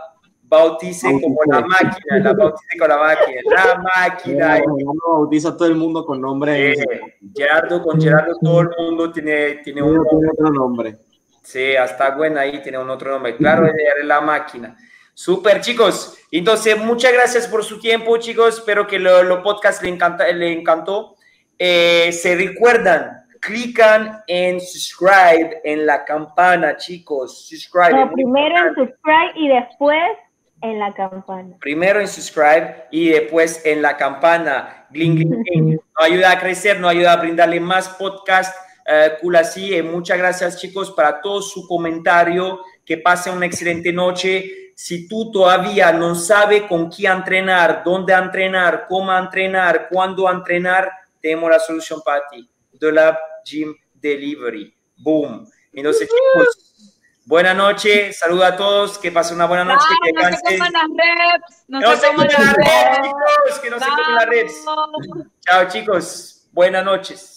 bautice como la máquina, la bautice con la máquina, la (laughs) máquina. No, bautiza todo el mundo con nombre. Gerardo, con Gerardo todo el mundo tiene, tiene un otro nombre. Sí, hasta Gwen ahí tiene un otro nombre. Claro, es la máquina. Super, chicos. Entonces, muchas gracias por su tiempo, chicos. Espero que lo, lo podcast le, encanta, le encantó. Eh, se recuerdan, clican en subscribe, en la campana, chicos. Subscribe. primero en subscribe y después en la campana. Primero en subscribe y después en la campana. Gling, gling, gling. (laughs) Nos ayuda a crecer, nos ayuda a brindarle más podcast. Uh, cool así. Eh, muchas gracias, chicos, para todo su comentario. Que pasen una excelente noche si tú todavía no sabes con quién entrenar, dónde entrenar, cómo entrenar, cuándo entrenar, tenemos la solución para ti. The Lab Gym Delivery. Boom. Entonces, chicos, buena noche. Saludos a todos. Que pasen una buena noche. que no se coman las reps. No, se, coman las reps, chicos. Que no se coman las reps. Chao, chicos. Buenas noches.